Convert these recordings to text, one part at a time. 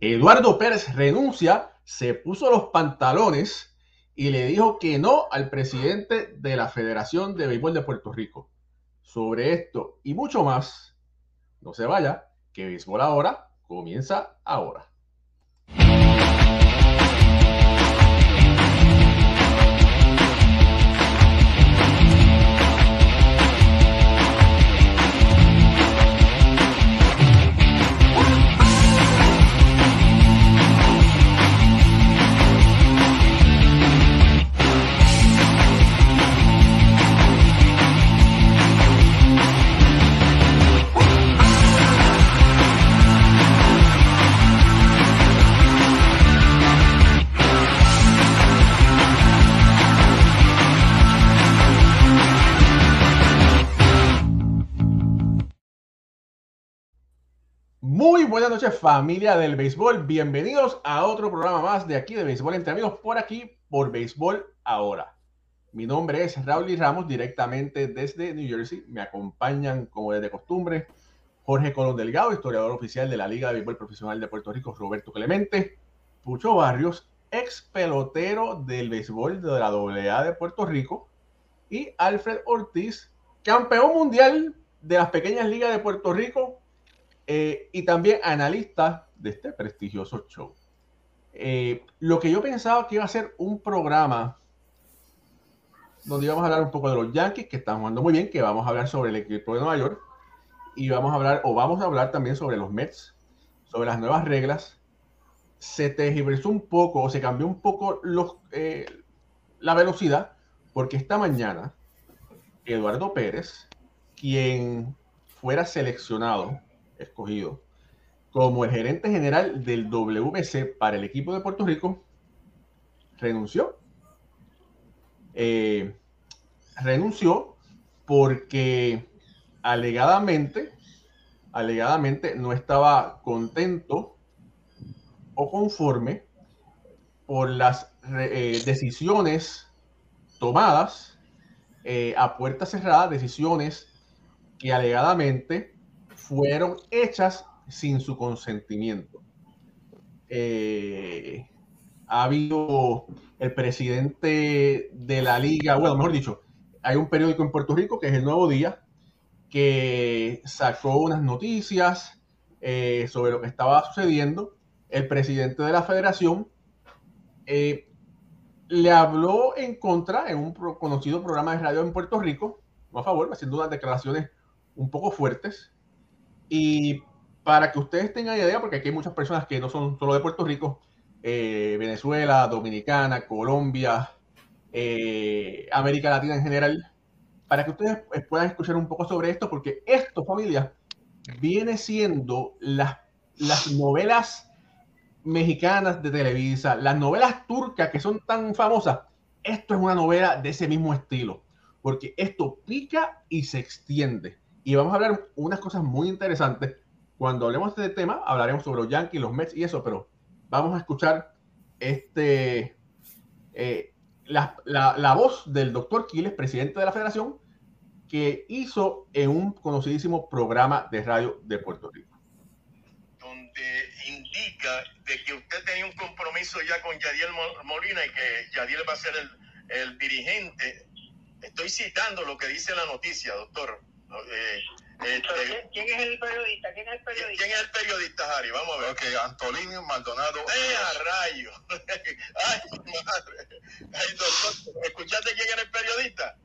Eduardo Pérez renuncia, se puso los pantalones y le dijo que no al presidente de la Federación de Béisbol de Puerto Rico. Sobre esto y mucho más, no se vaya, que Béisbol ahora comienza ahora. Buenas noches familia del béisbol, bienvenidos a otro programa más de aquí de Béisbol entre amigos, por aquí, por Béisbol Ahora. Mi nombre es Raúl y Ramos, directamente desde New Jersey. Me acompañan, como desde costumbre, Jorge Colón Delgado, historiador oficial de la Liga de Béisbol Profesional de Puerto Rico, Roberto Clemente, Pucho Barrios, ex pelotero del béisbol de la AA de Puerto Rico, y Alfred Ortiz, campeón mundial de las pequeñas ligas de Puerto Rico eh, y también analista de este prestigioso show. Eh, lo que yo pensaba que iba a ser un programa donde íbamos a hablar un poco de los Yankees, que están jugando muy bien, que vamos a hablar sobre el equipo de Nueva York, y vamos a hablar, o vamos a hablar también sobre los Mets, sobre las nuevas reglas. Se tergiversó un poco, o se cambió un poco los, eh, la velocidad, porque esta mañana Eduardo Pérez, quien fuera seleccionado escogido como el gerente general del WBC para el equipo de Puerto Rico, renunció. Eh, renunció porque alegadamente, alegadamente no estaba contento o conforme por las eh, decisiones tomadas eh, a puerta cerrada, decisiones que alegadamente fueron hechas sin su consentimiento. Eh, ha habido el presidente de la liga, bueno, mejor dicho, hay un periódico en Puerto Rico que es el Nuevo Día, que sacó unas noticias eh, sobre lo que estaba sucediendo. El presidente de la federación eh, le habló en contra en un conocido programa de radio en Puerto Rico, no a favor, haciendo unas declaraciones un poco fuertes. Y para que ustedes tengan idea, porque aquí hay muchas personas que no son solo de Puerto Rico, eh, Venezuela, Dominicana, Colombia, eh, América Latina en general, para que ustedes puedan escuchar un poco sobre esto, porque esto, familia, viene siendo las, las novelas mexicanas de Televisa, las novelas turcas que son tan famosas. Esto es una novela de ese mismo estilo, porque esto pica y se extiende. Y vamos a hablar unas cosas muy interesantes. Cuando hablemos de este tema, hablaremos sobre los Yankees, los Mets y eso, pero vamos a escuchar este, eh, la, voz del doctor Quiles, presidente de la federación, que hizo en un conocidísimo programa de radio de Puerto Rico. Donde indica de que usted tenía un compromiso ya con Yadiel Molina y que Yadiel va a ser el dirigente. Estoy citando lo que dice la noticia, doctor. Este, ¿quién, es el periodista? ¿Quién es el periodista? ¿Quién es el periodista, Harry? Vamos a ver. Ok, Antolino Maldonado. ¡Eh, a rayo! ¡Ay, madre! Ay, doctor, ¿escuchaste quién era el periodista?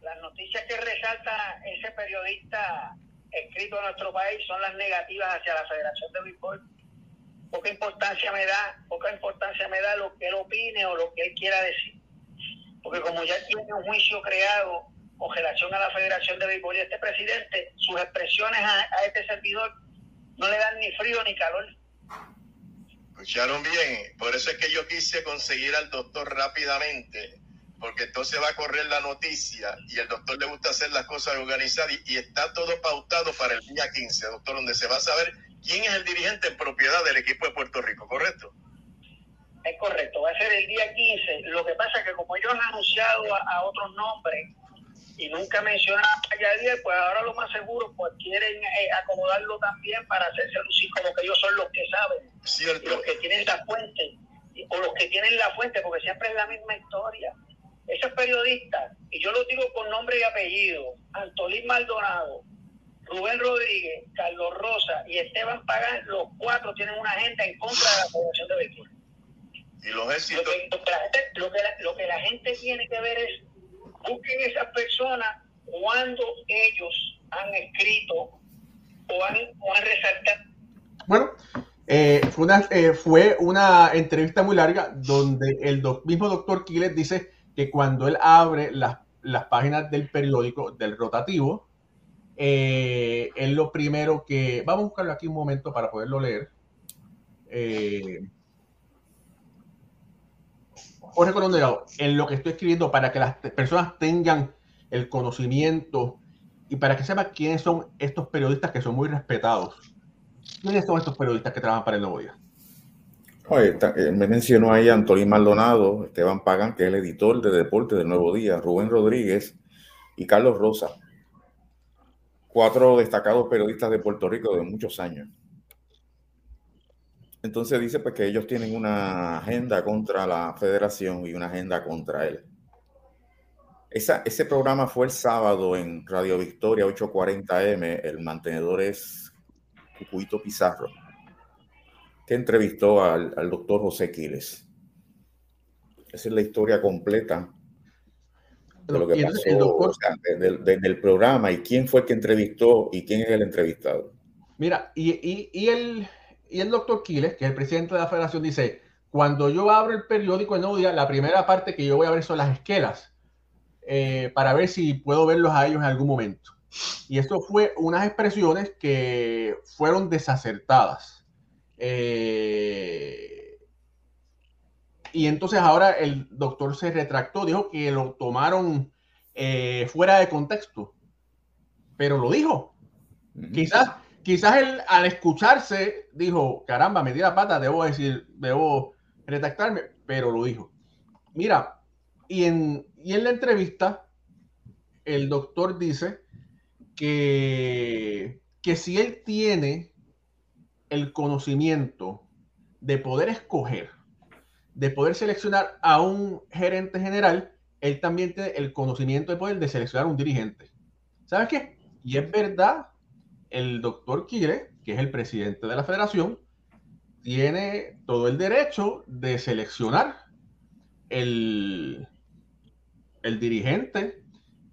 Las noticias que resalta ese periodista escrito en nuestro país son las negativas hacia la Federación de Béisbol. Poca importancia me da, poca importancia me da lo que él opine o lo que él quiera decir. Porque como ya tiene un juicio creado con relación a la Federación de Béisbol y este presidente, sus expresiones a, este servidor no le dan ni frío ni calor. Escucharon bien, por eso es que yo quise conseguir al doctor rápidamente, porque entonces va a correr la noticia y el doctor le gusta hacer las cosas organizadas y, y está todo pautado para el día 15, doctor, donde se va a saber quién es el dirigente en propiedad del equipo de Puerto Rico, ¿correcto? Es correcto, va a ser el día 15. Lo que pasa es que como ellos han anunciado a otros nombres, y nunca mencionan a Yadier, pues ahora lo más seguro, pues quieren eh, acomodarlo también para hacerse lucir como que ellos son los que saben, Cierto. los que tienen la fuente, o los que tienen la fuente, porque siempre es la misma historia. Esos periodistas, y yo lo digo con nombre y apellido, Antolín Maldonado, Rubén Rodríguez, Carlos Rosa y Esteban Pagán, los cuatro tienen una agenda en contra de la Federación de Béisbol. Y los Lo éxitos, que, lo que la gente, lo, que la, lo que la gente tiene que ver es, busquen esas personas cuando ellos han escrito o han, o han resaltado Bueno, eh, fue, una, eh, fue una entrevista muy larga donde el doc- mismo doctor Quiles dice que cuando él abre las, las páginas del periódico, del rotativo, eh, es lo primero que... Vamos a buscarlo aquí un momento para poderlo leer. Eh, Jorge Delgado, en lo que estoy escribiendo para que las personas tengan el conocimiento y para que sepan quiénes son estos periodistas que son muy respetados. ¿Quiénes son estos periodistas que trabajan para el Nuevo Día? Oye, eh, me mencionó ahí Antolín Maldonado, Esteban Pagan, que es el editor de deporte del Nuevo Día, Rubén Rodríguez y Carlos Rosa. Cuatro destacados periodistas de Puerto Rico de muchos años. Entonces dice pues, que ellos tienen una agenda contra la federación y una agenda contra él. Esa, ese programa fue el sábado en Radio Victoria 840M. El mantenedor es Cucuito Pizarro que entrevistó al, al doctor José Quiles. Esa es la historia completa de lo que pasó entonces el doctor, o sea, desde, el- desde el programa y quién fue el que entrevistó y quién es el entrevistado. mira, y, y, y el, y el doctor Quiles, que es el presidente de la federación, dice, cuando yo abro el periódico el Nuevo Día, la primera parte que yo voy a ver son las esquelas, eh, para ver si puedo verlos a ellos en algún momento. Y eso fue unas expresiones que fueron desacertadas. Eh, y entonces ahora el doctor se retractó, dijo que lo tomaron eh, fuera de contexto, pero lo dijo. Quizás, quizás él al escucharse dijo, caramba, me di la pata, debo decir, debo retractarme, pero lo dijo. Mira, y en, y en la entrevista, el doctor dice que, que si él tiene el conocimiento de poder escoger, de poder seleccionar a un gerente general, él también tiene el conocimiento de poder de seleccionar un dirigente. ¿Sabes qué? Y es verdad, el doctor Quire, que es el presidente de la federación, tiene todo el derecho de seleccionar el, dirigente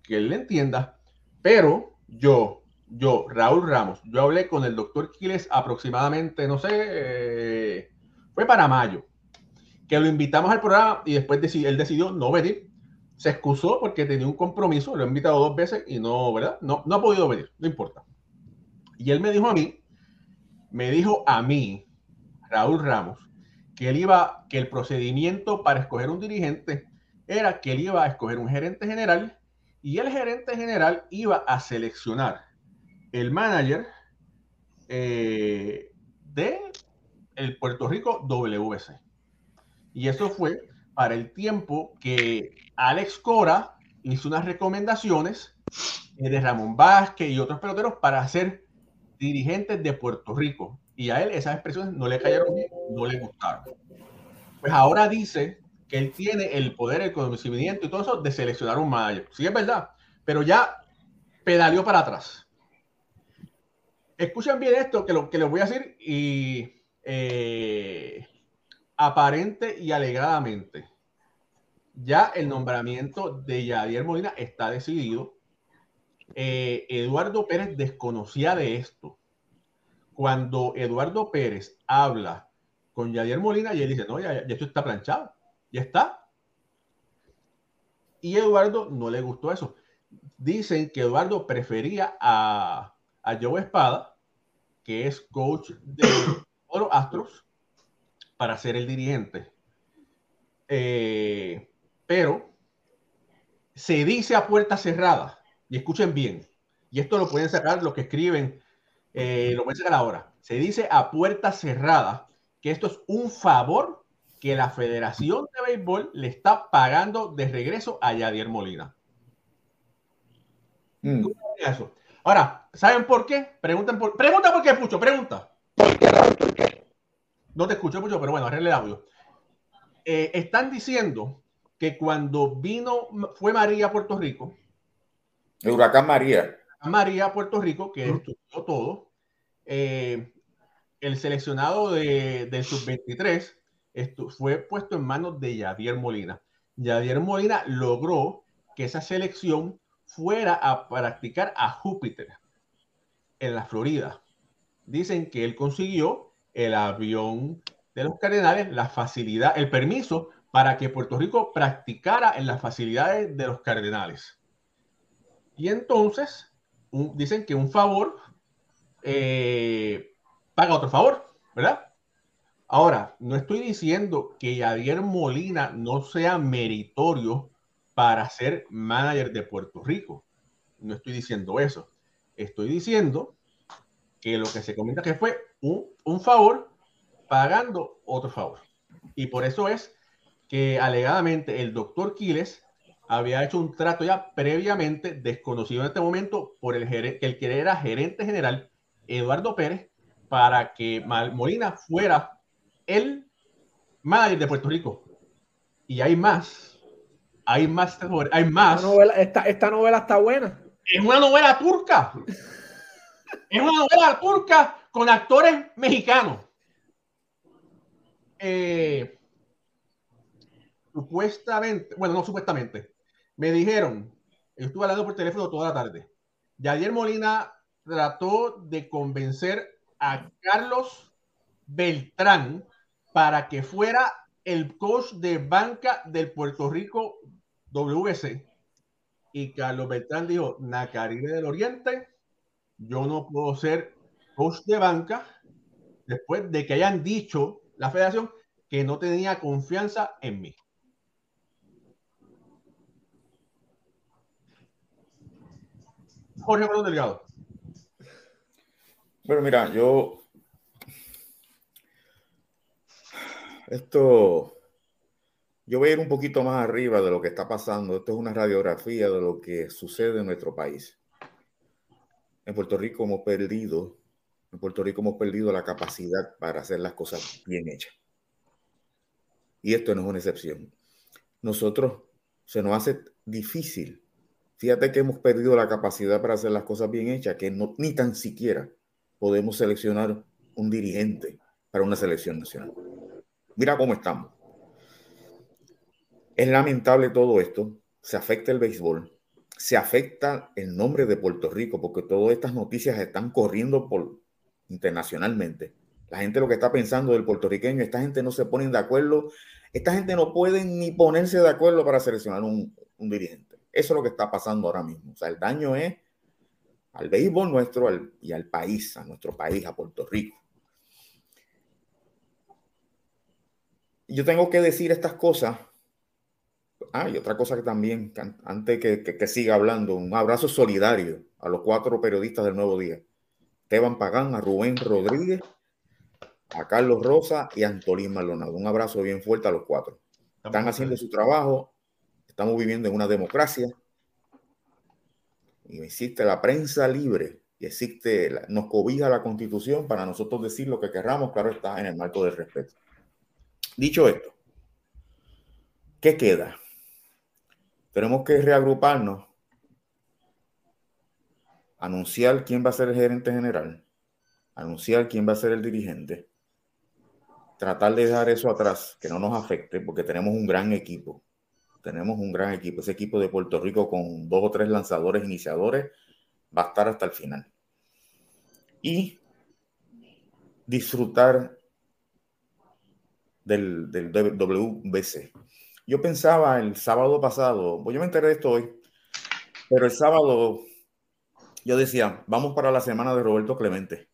que él le entienda, pero yo, yo, Raúl Ramos, yo hablé con el doctor Quiles aproximadamente, no sé, eh, fue para mayo, que lo invitamos al programa y después él decidió no venir. Se excusó porque tenía un compromiso, lo he invitado dos veces y no, ¿verdad? No, no ha podido venir, no importa. Y él me dijo a mí, me dijo a mí, Raúl Ramos, que él iba, que el procedimiento para escoger un dirigente era que él iba a escoger un gerente general y el gerente general iba a seleccionar el manager eh, de el Puerto Rico WC. Y eso fue para el tiempo que Alex Cora hizo unas recomendaciones eh, de Ramón Vázquez y otros peloteros para ser dirigentes de Puerto Rico. Y a él esas expresiones no le cayeron bien, no le gustaron. Pues ahora dice que él tiene el poder, el conocimiento y todo eso de seleccionar un manager. Sí, es verdad, pero ya pedaleó para atrás. Escuchen bien esto que, lo, que les voy a decir y eh, aparente y alegadamente ya el nombramiento de Yadier Molina está decidido. Eh, Eduardo Pérez desconocía de esto. Cuando Eduardo Pérez habla con Yadier Molina y él dice, no, ya, ya esto está planchado, ya está. Y Eduardo no le gustó eso. Dicen que Eduardo prefería a, Joe Espada, que es coach de los Astros, para ser el dirigente. Eh, pero se dice a puerta cerrada, y escuchen bien, y esto lo pueden sacar los que escriben, eh, lo pueden sacar ahora, se dice a puerta cerrada que esto es un favor que la Federación de Béisbol le está pagando de regreso a Yadier Molina. Mm. Eso. Ahora, ¿saben por qué? Pregunten por, pregunta por qué, Pucho, pregunta. No te escucho, Pucho, pero bueno, arregle el audio. Eh, están diciendo que cuando vino, fue María a Puerto Rico. El huracán María. María Puerto Rico, que estudió todo. Eh, el seleccionado de, del sub-23 fue puesto en manos de Yadier Molina. Yadier Molina logró que esa selección fuera a practicar a Júpiter en la Florida. Dicen que él consiguió el avión de los Cardenales, la facilidad, el permiso para que Puerto Rico practicara en las facilidades de los Cardenales. Y entonces dicen que un favor eh, paga otro favor, ¿verdad? Ahora, no estoy diciendo que Yadier Molina no sea meritorio para ser manager de Puerto Rico. No estoy diciendo eso. Estoy diciendo que lo que se comenta que fue un, un favor pagando otro favor. Y por eso es que alegadamente el doctor Quiles había hecho un trato ya previamente desconocido en este momento por el, que el que era gerente general, Eduardo Pérez, para que Molina fuera el manager de Puerto Rico. Y hay más. Hay más. Hay más. Esta esta, novela está buena. Es una novela turca. es una novela turca con actores mexicanos. Eh, supuestamente, bueno, no supuestamente, me dijeron, estuve hablando por teléfono toda la tarde. Yadier Molina trató de convencer a Carlos Beltrán para que fuera el coach de banca del Puerto Rico WC. Y Carlos Beltrán dijo, Nacaribe del Oriente, yo no puedo ser coach de banca después de que hayan dicho la federación que no tenía confianza en mí. Jorge Manuel Delgado. Bueno, mira, yo. Esto. Yo voy a ir un poquito más arriba de lo que está pasando. Esto es una radiografía de lo que sucede en nuestro país. En Puerto Rico hemos perdido, en Puerto Rico hemos perdido la capacidad para hacer las cosas bien hechas. Y esto no es una excepción. Nosotros se nos hace difícil Fíjate que hemos perdido la capacidad para hacer las cosas bien hechas, que ni tan siquiera podemos seleccionar un dirigente para una selección nacional. Mira cómo estamos. Es lamentable todo esto. Se afecta el béisbol, se afecta el nombre de Puerto Rico, porque todas estas noticias están corriendo por, internacionalmente. La gente lo que está pensando del puertorriqueño, esta gente no se pone de acuerdo, esta gente no puede ni ponerse de acuerdo para seleccionar un dirigente. Eso es lo que está pasando ahora mismo. O sea, el daño es al béisbol nuestro y al país, a nuestro país, a Puerto Rico. Yo tengo que decir estas cosas. Ah, y otra cosa que también, antes que, que, siga hablando, un abrazo solidario a los cuatro periodistas del Nuevo Día. Esteban Pagán, a Rubén Rodríguez, a Carlos Rosa y a Antolín Maldonado. Un abrazo bien fuerte a los cuatro. Están haciendo su trabajo Estamos viviendo en una democracia y existe la prensa libre y existe, nos cobija la constitución para nosotros decir lo que querramos, claro está, en el marco del respeto. Dicho esto, ¿qué queda? Tenemos que reagruparnos, anunciar quién va a ser el gerente general, anunciar quién va a ser el dirigente, tratar de dejar eso atrás, que no nos afecte, porque tenemos un gran equipo tenemos un gran equipo. Ese equipo de Puerto Rico con dos o tres lanzadores iniciadores va a estar hasta el final. Y disfrutar del, WBC. Yo pensaba el sábado pasado, pues yo me enteré de esto hoy, pero el sábado yo decía, vamos para la semana de Roberto Clemente.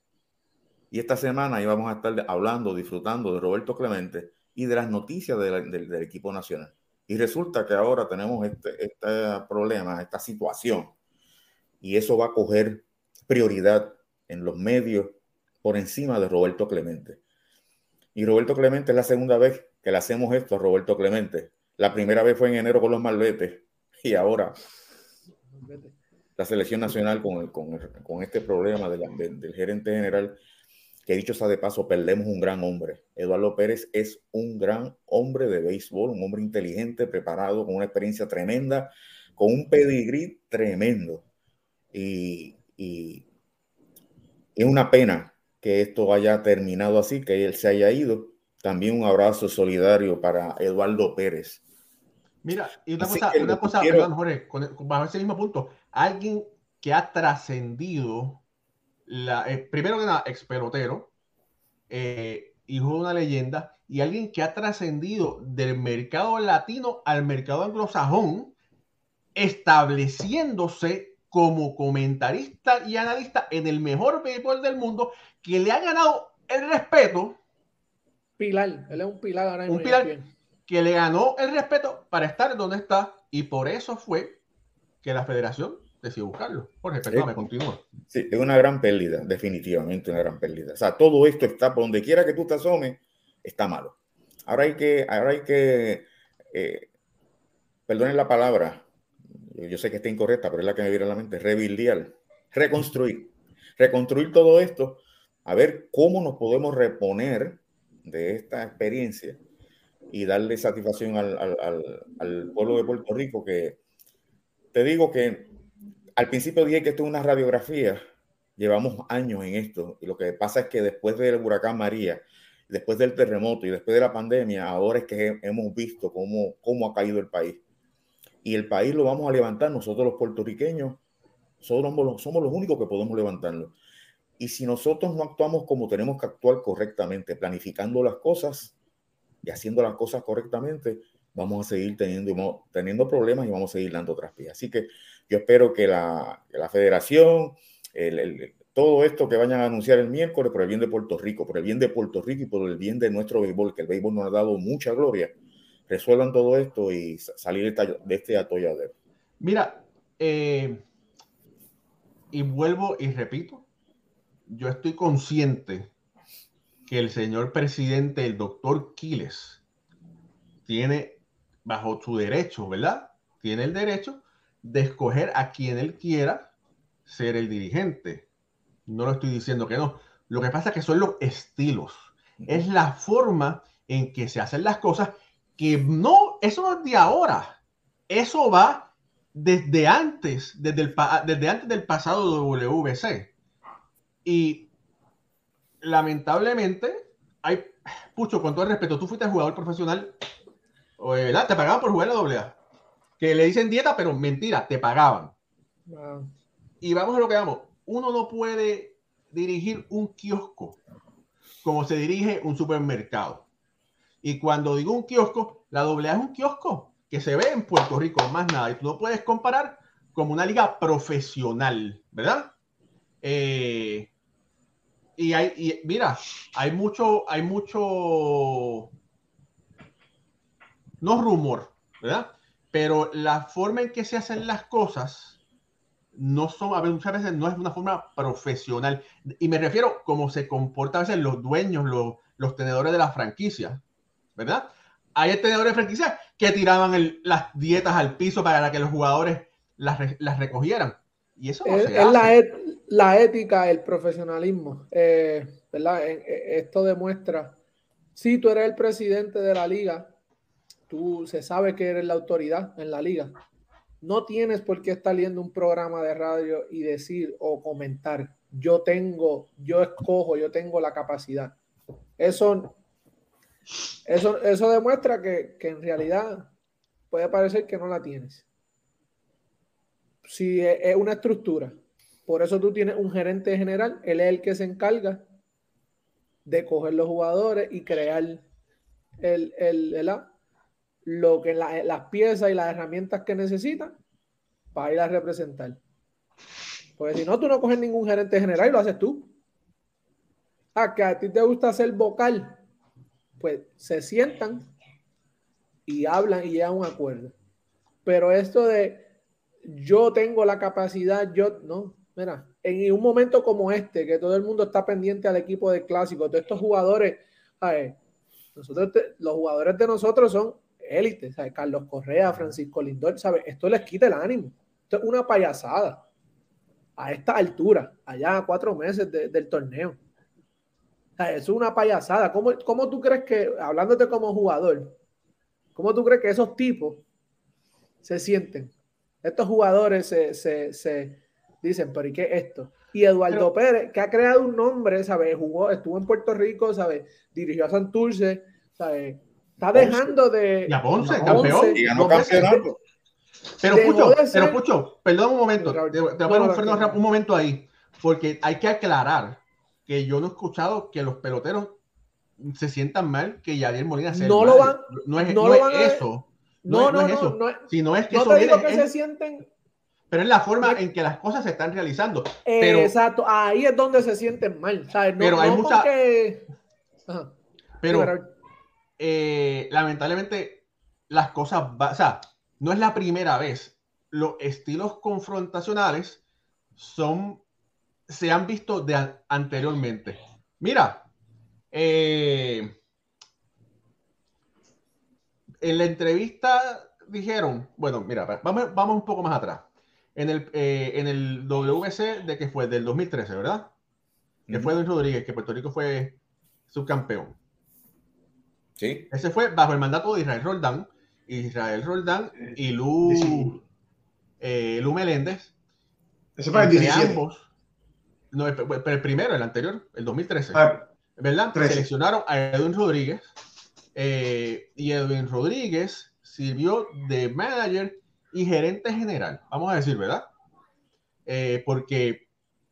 Y esta semana íbamos a estar hablando, disfrutando de Roberto Clemente y de las noticias del equipo nacional. Y resulta que ahora tenemos este, este problema, esta situación, y eso va a coger prioridad en los medios por encima de Roberto Clemente. Y Roberto Clemente es la segunda vez que le hacemos esto a Roberto Clemente. La primera vez fue en enero con los malvetes y ahora la selección nacional con, con, con este problema del gerente general, que dicho sea de paso, perdemos un gran hombre. Eduardo Pérez es un gran hombre de béisbol, un hombre inteligente, preparado, con una experiencia tremenda, con un pedigrí tremendo. Y, y es una pena que esto haya terminado así, que él se haya ido. También un abrazo solidario para Eduardo Pérez. Mira, y una cosa, una cosa perdón, Jorge, bajo ese mismo punto, alguien que ha trascendido, la, eh, primero que nada, ex pelotero, eh, hijo de una leyenda, y alguien que ha trascendido del mercado latino al mercado anglosajón, estableciéndose como comentarista y analista en el mejor béisbol del mundo, que le ha ganado el respeto. Pilar, él es un pilar ahora Un pilar que le ganó el respeto para estar donde está, y por eso fue que la federación decidió buscarlo. Jorge, perdóname, continúa. Sí, es una gran pérdida, definitivamente una gran pérdida. O sea, todo esto está, por donde quiera que tú te asomes, está malo. Ahora hay que, ahora hay que, eh, perdonen la palabra, yo sé que está incorrecta, pero es la que me viene a la mente, rebuildear, reconstruir, reconstruir todo esto, a ver cómo nos podemos reponer de esta experiencia y darle satisfacción al, al, al, pueblo de Puerto Rico, que te digo que al principio dije que esto es una radiografía, llevamos años en esto, y lo que pasa es que después del huracán María, después del terremoto y después de la pandemia, ahora es que hemos visto cómo, cómo ha caído el país y el país lo vamos a levantar nosotros los puertorriqueños. Somos, somos los únicos que podemos levantarlo. Y si nosotros no actuamos como tenemos que actuar correctamente, planificando las cosas y haciendo las cosas correctamente, vamos a seguir teniendo, teniendo problemas y vamos a seguir dando traspiés. Así que yo espero que la, la federación, todo esto que vayan a anunciar el miércoles por el bien de Puerto Rico, por el bien de Puerto Rico y por el bien de nuestro béisbol, que el béisbol nos ha dado mucha gloria, resuelvan todo esto y salir de este atolladero. Mira, eh, y vuelvo y repito, yo estoy consciente que el señor presidente, el doctor Quiles, tiene bajo su derecho, ¿verdad? Tiene el derecho de escoger a quien él quiera ser el dirigente. No lo estoy diciendo que no. Lo que pasa es que son los estilos. Es la forma en que se hacen las cosas que no, eso no es de ahora, eso va desde antes, desde, el, desde antes del pasado WBC. Y lamentablemente, hay, Pucho, con todo el respeto, tú fuiste jugador profesional, ¿verdad? Te pagaban por jugar la AA. Que le dicen dieta, pero mentira, te pagaban. Y vamos a lo que vamos. Uno no puede dirigir un kiosco como se dirige un supermercado. Y cuando digo un kiosco, la AA es un kiosco que se ve en Puerto Rico, más nada. Y tú no puedes comparar como una liga profesional, ¿verdad? Eh, y hay, y mira, hay mucho, hay mucho, no rumor, ¿verdad? Pero la forma en que se hacen las cosas no son, a veces, muchas veces no es una forma profesional. Y me refiero como se comportan a veces los dueños, los, los tenedores de la franquicia. ¿verdad? Hay tenedores de franquicia que tiraban las dietas al piso para que los jugadores las, recogieran. Y eso es, La, ética, el profesionalismo, eh, ¿verdad? Esto demuestra, si tú eres el presidente de la liga, se sabe que eres la autoridad en la liga. No tienes por qué estar viendo un programa de radio y decir o comentar, yo tengo, yo escojo, yo tengo la capacidad. Eso eso, eso demuestra que, en realidad puede parecer que no la tienes. Si es, una estructura, por eso tú tienes un gerente general, él es el que se encarga de coger los jugadores y crear el, el, lo que las piezas y las herramientas que necesitan para ir a representar. Porque si no, tú no coges ningún gerente general y lo haces tú. Ah, que a ti te gusta ser vocal pues se sientan y hablan y llegan a un acuerdo. Pero esto de yo tengo la capacidad, yo no, mira, en un momento como este, que todo el mundo está pendiente al equipo de clásico, todos estos jugadores, nosotros los jugadores de nosotros son élites, Carlos Correa, Francisco Lindor, ¿sabes? Esto les quita el ánimo. Esto es una payasada. a esta altura, allá a cuatro meses del torneo. eso es una payasada. ¿Cómo, ¿Cómo, tú crees que, hablándote como jugador, cómo tú crees que esos tipos se sienten? Estos jugadores se, se, se dicen, pero ¿y qué es esto? Y Eduardo Pérez, que ha creado un nombre, ¿sabes? Jugó, estuvo en Puerto Rico, ¿sabes? Dirigió a Santurce, ¿sabes? Está dejando de. Y a Ponce, campeón. Y ganó campeonato. Pero Pucho, pero Pucho, perdón un momento, te, voy a poner un, un momento ahí, porque hay que aclarar que yo no he escuchado que los peloteros se sientan mal que Yadier Molina se No lo van, no es, no, no es eso. No, no, no, es eso. No, sino es que no eso te digo que es, se sienten pero es la forma en que las cosas se están realizando. Pero, Exacto, ahí es donde se sienten mal. ¿sabes? pero hay mucha. Porque... Pero, eh, lamentablemente, las cosas. O sea, no es la primera vez. Los estilos confrontacionales son. Se han visto de anteriormente. Mira, eh, en la entrevista dijeron, bueno, mira, vamos, vamos un poco más atrás en el, eh, en el WC de que fue del 2013, ¿verdad? Que fue Luis Rodríguez, que Puerto Rico fue subcampeón. Sí. Ese fue bajo el mandato de Israel Roldán. Israel Roldán y Lu, eh, Lu Meléndez. Ese fue el 17. Ambos, no, pero el primero, el anterior, el 2013. Ah, ¿Verdad? 13. Seleccionaron a Edwin Rodríguez. Eh, y Edwin Rodríguez sirvió de manager y gerente general, vamos a decir, ¿verdad? Eh, porque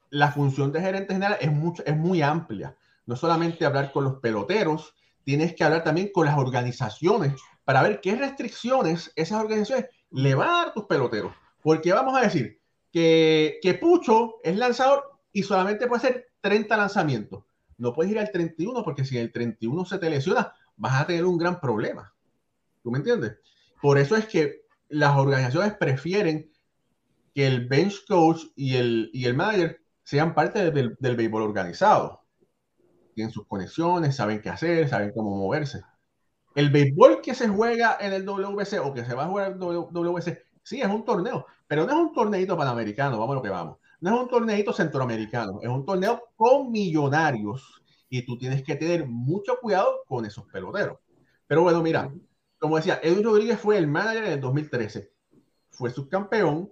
la función de gerente general es, mucho, es muy amplia. No solamente hablar con los peloteros, tienes que hablar también con las organizaciones para ver qué restricciones esas organizaciones le van a dar a tus peloteros. Porque vamos a decir que, que Pucho es lanzador y solamente puede hacer 30 lanzamientos. No puedes ir al 31 porque si el 31 se te lesiona, vas a tener un gran problema. ¿Tú me entiendes? Por eso es que las organizaciones prefieren que el bench coach y el, y el manager sean parte del, del béisbol organizado. Tienen sus conexiones, saben qué hacer, saben cómo moverse. El béisbol que se juega en el WC o que se va a jugar en el sí, es un torneo, pero no es un torneito panamericano, vamos a lo que vamos. No es un torneito centroamericano, es un torneo con millonarios y tú tienes que tener mucho cuidado con esos peloteros. Pero bueno, mira, como decía, Edwin Rodríguez fue el manager en el 2013. Fue subcampeón.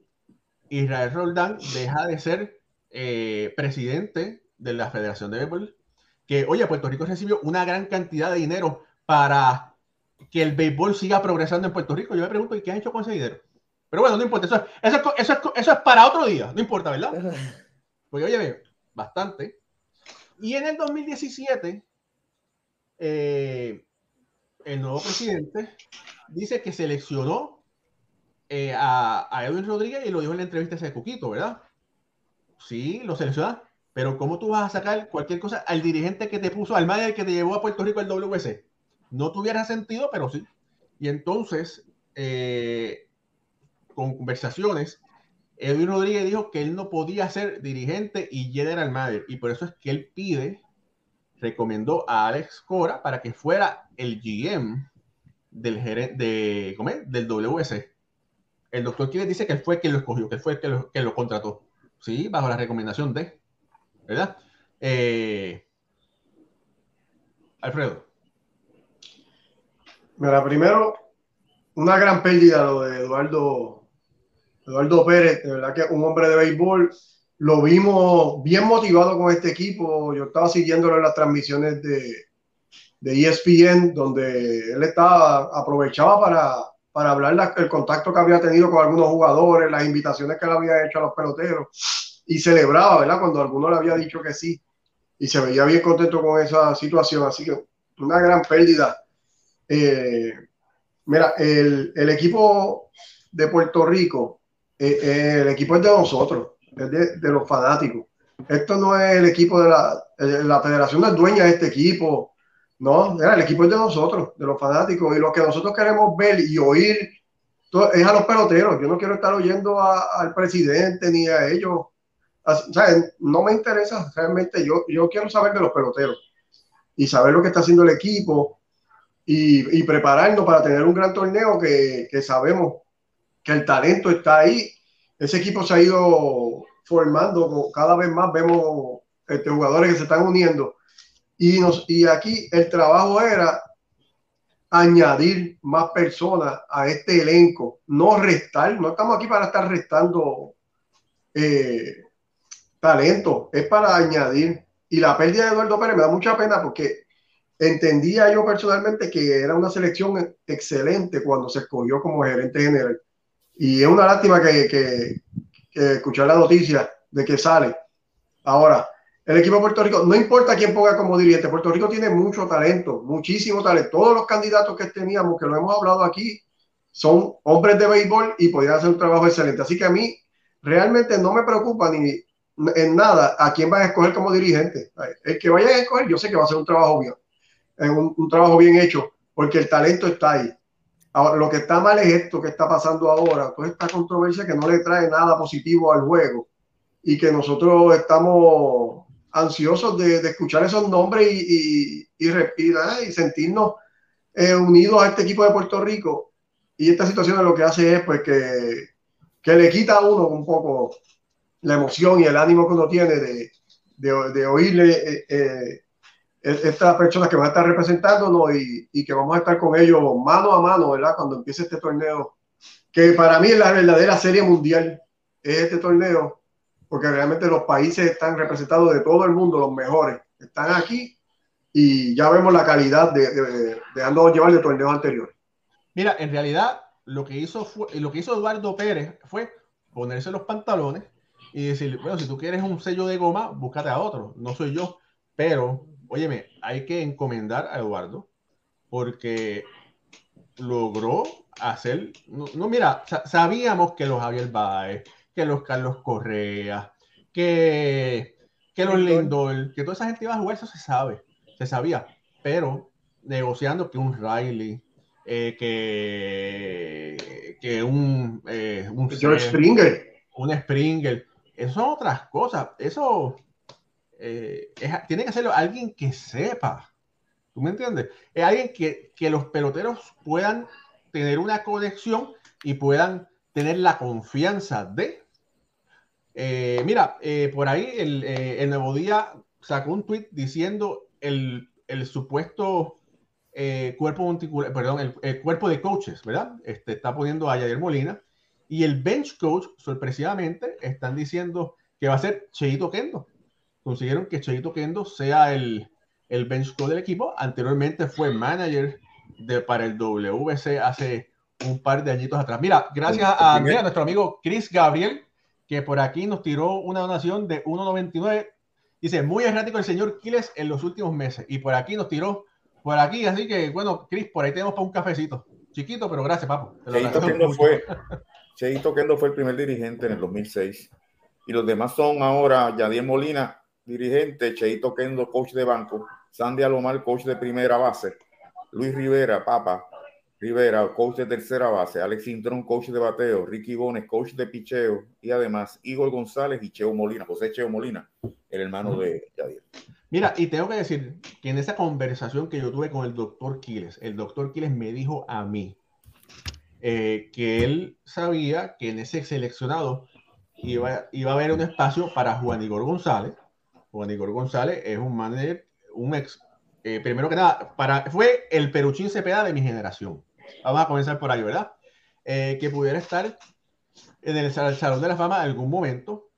Israel Roldán deja de ser eh, presidente de la Federación de Béisbol. Que, oye, Puerto Rico recibió una gran cantidad de dinero para que el béisbol siga progresando en Puerto Rico. Yo me pregunto, ¿y qué han hecho con ese dinero? Pero bueno, no importa, eso, eso, eso, eso es para otro día, no importa, ¿verdad? Pues oye, bastante. Y en el 2017, eh, el nuevo presidente dice que seleccionó eh, a, a, Edwin Rodríguez y lo dijo en la entrevista ese Cuquito, ¿verdad? Sí, lo selecciona, pero ¿cómo tú vas a sacar cualquier cosa al dirigente que te puso, al manager que te llevó a Puerto Rico al WC? No tuviera sentido, pero sí. Y entonces, eh, con conversaciones, Edwin Rodríguez dijo que él no podía ser dirigente y general manager, y por eso es que él pide recomendó a Alex Cora para que fuera el GM del de, ¿cómo del WC. El doctor Quiles dice que él fue quien lo escogió, que fue el que lo contrató. Sí, bajo la recomendación de, ¿verdad? Eh, Alfredo. Mira, primero, una gran pérdida lo de Eduardo, Eduardo Pérez, de verdad que un hombre de béisbol lo vimos bien motivado con este equipo. Yo estaba siguiéndolo en las transmisiones de, ESPN, donde él estaba, aprovechaba para, para hablar del contacto que había tenido con algunos jugadores, las invitaciones que le había hecho a los peloteros, y celebraba, ¿verdad? Cuando alguno le había dicho que sí, y se veía bien contento con esa situación. Así que una gran pérdida. Eh, mira, el, el, equipo de Puerto Rico, eh, eh, el equipo es de nosotros es de, los fanáticos. Esto no es el equipo de la, la federación, no es dueña de este equipo, no, el equipo es de nosotros, de los fanáticos, y lo que nosotros queremos ver y oír es a los peloteros. Yo no quiero estar oyendo al presidente ni a ellos. No me interesa realmente. Yo, yo quiero saber de los peloteros y saber lo que está haciendo el equipo y, y prepararnos para tener un gran torneo que, que sabemos que el talento está ahí ese equipo se ha ido formando, cada vez más vemos este, jugadores que se están uniendo. Y, nos, y aquí el trabajo era añadir más personas a este elenco, no restar, no estamos aquí para estar restando eh, talento, es para añadir. Y la pérdida de Eduardo Pérez me da mucha pena porque entendía yo personalmente que era una selección excelente cuando se escogió como gerente general. Y es una lástima que, que, escuchar la noticia de que sale. Ahora, el equipo de Puerto Rico, no importa quién ponga como dirigente, Puerto Rico tiene mucho talento, muchísimo talento. Todos los candidatos que teníamos, que lo hemos hablado aquí, son hombres de béisbol y podrían hacer un trabajo excelente. Así que a mí realmente no me preocupa ni en nada a quién van a escoger como dirigente. El que vaya a escoger, yo sé que va a ser un trabajo bien, un, trabajo bien hecho, porque el talento está ahí. Ahora, lo que está mal es esto que está pasando ahora, toda esta controversia que no le trae nada positivo al juego y que nosotros estamos ansiosos de, escuchar esos nombres y, y, y, sentirnos eh, unidos a este equipo de Puerto Rico. Y esta situación lo que hace es pues que, que le quita a uno un poco la emoción y el ánimo que uno tiene de, de, oírle eh, eh, estas personas que van a estar representándonos y, que vamos a estar con ellos mano a mano, ¿verdad? Cuando empiece este torneo, que para mí es la verdadera serie mundial, es este torneo, porque realmente los países están representados de todo el mundo, los mejores, están aquí y ya vemos la calidad de, de, de llevar de torneos anteriores. Mira, en realidad lo que hizo fue, lo que hizo Eduardo Pérez fue ponerse los pantalones y decir, bueno, si tú quieres un sello de goma, búscate a otro, no soy yo, pero, óyeme, hay que encomendar a Eduardo porque logró hacer, no, mira, sabíamos que los Javier Baez, que los Carlos Correa, que, que los Lindor, que toda esa gente iba a jugar, eso se sabe, se sabía, pero negociando que un Riley, eh, que, que un, eh, un George Springer, un Springer, eso son otras cosas. Eso eh, tiene que hacerlo alguien que sepa. ¿Tú me entiendes? Es alguien que, que los peloteros puedan tener una conexión y puedan tener la confianza de. Eh, mira, eh, por ahí el, el, Nuevo Día sacó un tweet diciendo el, el supuesto cuerpo perdón, el, cuerpo de coaches, ¿verdad? Este, está poniendo a Yadir Molina y el bench coach, sorpresivamente, están diciendo que va a ser Cheito Kendo. Consiguieron que Cheito Kendo sea el, el bench coach del equipo. Anteriormente fue manager de, para el WC hace un par de añitos atrás. Mira, gracias a, nuestro amigo Chris Gabriel, que por aquí nos tiró una donación de 1.99. Dice, muy errático el señor Quiles en los últimos meses. Y por aquí nos tiró, por aquí, así que, bueno, Chris, por ahí tenemos para un cafecito. Chiquito, pero gracias, papo. Cheito Kendo fue, Cheito Kendo fue el primer dirigente en el 2006. Y los demás son ahora Yadier Molina, dirigente, Cheito Kendo, coach de banco, Sandy Alomar, coach de primera base, Luis Rivera, Papa Rivera, coach de tercera base, Alex Cintrón, coach de bateo, Ricky Bones, coach de picheo, y además Igor González y Cheo Molina, José Cheo Molina, el hermano de Yadier. Mira, y tengo que decir que en esa conversación que yo tuve con el doctor Quiles, el doctor Quiles me dijo a mí, eh, que él sabía que en ese seleccionado iba, iba a haber un espacio para Juan Igor González. Juan Igor González es un manager, un ex, eh, primero que nada, para, fue el Peruchín Cepeda de mi generación. Vamos a comenzar por ahí, ¿verdad? Eh, que pudiera estar en el Salón de la Fama en algún momento.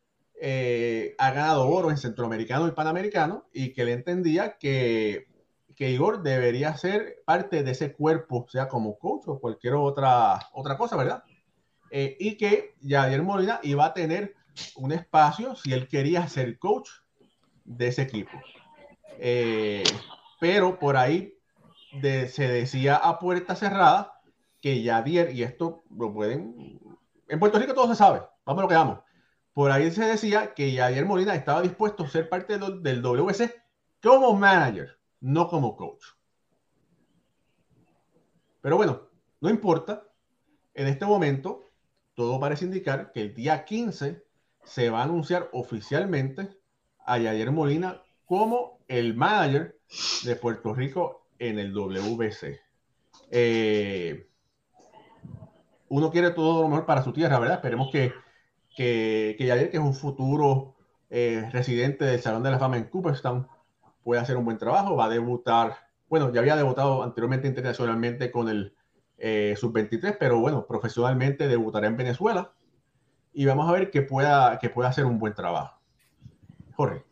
ha ganado oro en centroamericano y panamericano y que le entendía que que Igor debería ser parte de ese cuerpo, sea como coach o cualquier otra, otra cosa, ¿verdad? Eh, y que Yadier Molina iba a tener un espacio si él quería ser coach de ese equipo. Eh, pero por ahí se decía a puerta cerrada que Yadier, y esto lo pueden, en Puerto Rico todo se sabe, vamos a lo que vamos. Por ahí se decía que Yadier Molina estaba dispuesto a ser parte del, del WC como manager no como coach. Pero bueno, no importa. En este momento, todo parece indicar que el día 15 se va a anunciar oficialmente a Yayer Molina como el manager de Puerto Rico en el WBC. Eh, uno quiere todo lo mejor para su tierra, ¿verdad? Esperemos que, que, que que es un futuro eh, residente del Salón de la Fama en Cooperstown, puede hacer un buen trabajo, va a debutar, bueno, ya había debutado anteriormente internacionalmente con el eh, Sub-23, pero bueno, profesionalmente debutará en Venezuela y vamos a ver que pueda, que pueda hacer un buen trabajo. Jorge.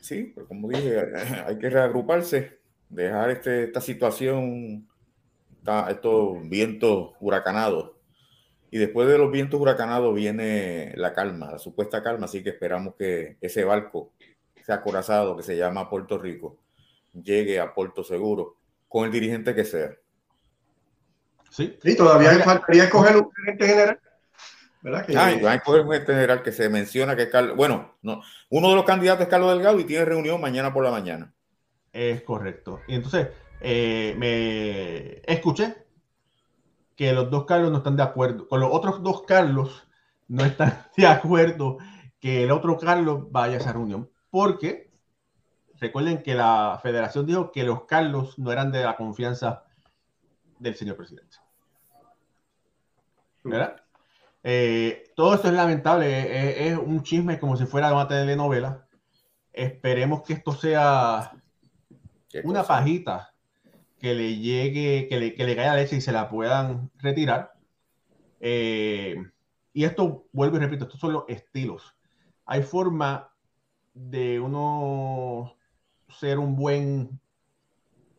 Sí, pero como dije, hay que reagruparse, dejar este, esta situación, estos vientos huracanados. Y después de los vientos huracanados viene la calma, la supuesta calma, así que esperamos que ese barco, ese acorazado que se llama Puerto Rico, llegue a Puerto Seguro con el dirigente que sea. Sí, sí todavía faltaría escoger un gerente general. ¿verdad? Que... Ah, van a escoger un gerente general que se menciona que es Carlos. Bueno, no, uno de los candidatos es Carlos Delgado y tiene reunión mañana por la mañana. Es correcto. Y entonces, eh, me escuché que los dos Carlos no están de acuerdo. Con los otros dos Carlos no están de acuerdo que el otro Carlos vaya a esa reunión. Porque recuerden que la federación dijo que los Carlos no eran de la confianza del señor presidente. ¿Verdad? Eh, todo esto es lamentable, es, un chisme como si fuera una telenovela. Esperemos que esto sea una pajita que le llegue, que le, que le caiga leche y se la puedan retirar. Eh, y esto, vuelvo y repito, estos son los estilos. Hay forma de uno ser un buen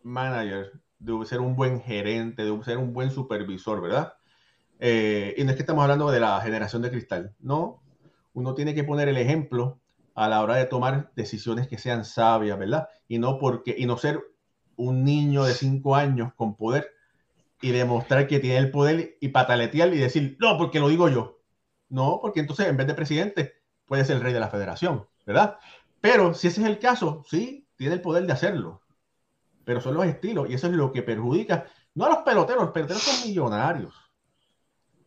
manager de ser un buen gerente, de ser un buen supervisor, ¿verdad? Eh, y no es que estamos hablando de la generación de cristal, no. Uno tiene que poner el ejemplo a la hora de tomar decisiones que sean sabias, ¿verdad? Y no porque y no ser un niño de cinco años con poder y demostrar que tiene el poder y pataletear y decir, no, porque lo digo yo. No, porque entonces en vez de presidente puede ser el rey de la federación, ¿verdad? Pero si ese es el caso, sí, tiene el poder de hacerlo pero son los estilos y eso es lo que perjudica, no a los peloteros, los peloteros son millonarios.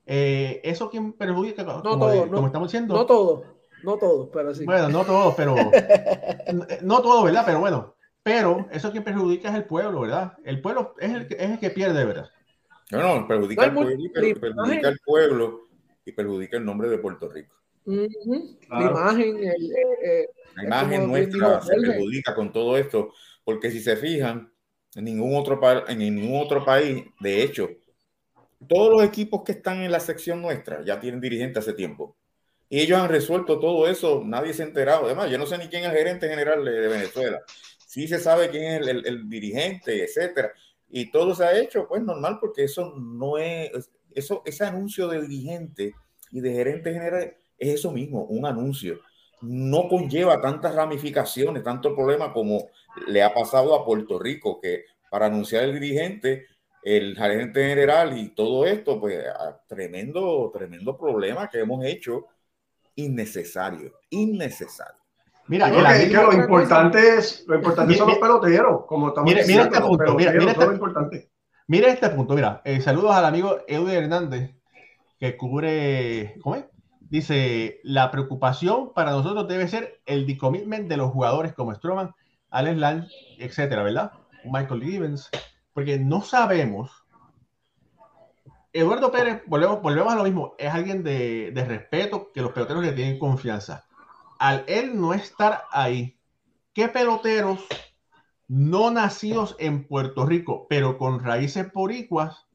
Eh, eso quien perjudica, no como, todo, como estamos diciendo. No todos, no todos, pero sí. Bueno, no todos, pero no todos, ¿verdad? Pero bueno, pero eso quien perjudica es el pueblo, ¿verdad? El pueblo es el, es el que pierde, ¿verdad? No, no, perjudica, pueblo, perjudica el pueblo y perjudica el nombre de Puerto Rico. La imagen, el, eh, la imagen nuestra se perjudica con todo esto porque si se fijan, en ningún otro, en ningún otro país, de hecho, todos los equipos que están en la sección nuestra ya tienen dirigente hace tiempo. Y ellos han resuelto todo eso, nadie se ha enterado. Además, yo no sé ni quién es el gerente general de, Venezuela. Sí se sabe quién es el, dirigente, etcétera. Y todo se ha hecho, pues normal, porque eso no es, eso, ese anuncio de dirigente y de gerente general es eso mismo, un anuncio no conlleva tantas ramificaciones, tanto problema como le ha pasado a Puerto Rico, que para anunciar el dirigente, el gerente general y todo esto, pues tremendo, tremendo problema que hemos hecho innecesario, innecesario. Mira, que, lo importante es, lo importante son los peloteros, como estamos mira, diciendo, este punto, mira, mira este, importante. mira este punto, mira, eh, saludos al amigo Eudy Hernández, que cubre, ¿cómo es? Dice, la preocupación para nosotros debe ser el decommitment de los jugadores como Stroman, Alex Lang, etcétera, ¿verdad? Michael Givens, porque no sabemos. Eduardo Pérez, volvemos, volvemos a lo mismo, es alguien de, de respeto, que los peloteros le tienen confianza. Al él no estar ahí, ¿qué peloteros no nacidos en Puerto Rico, pero con raíces poricuas,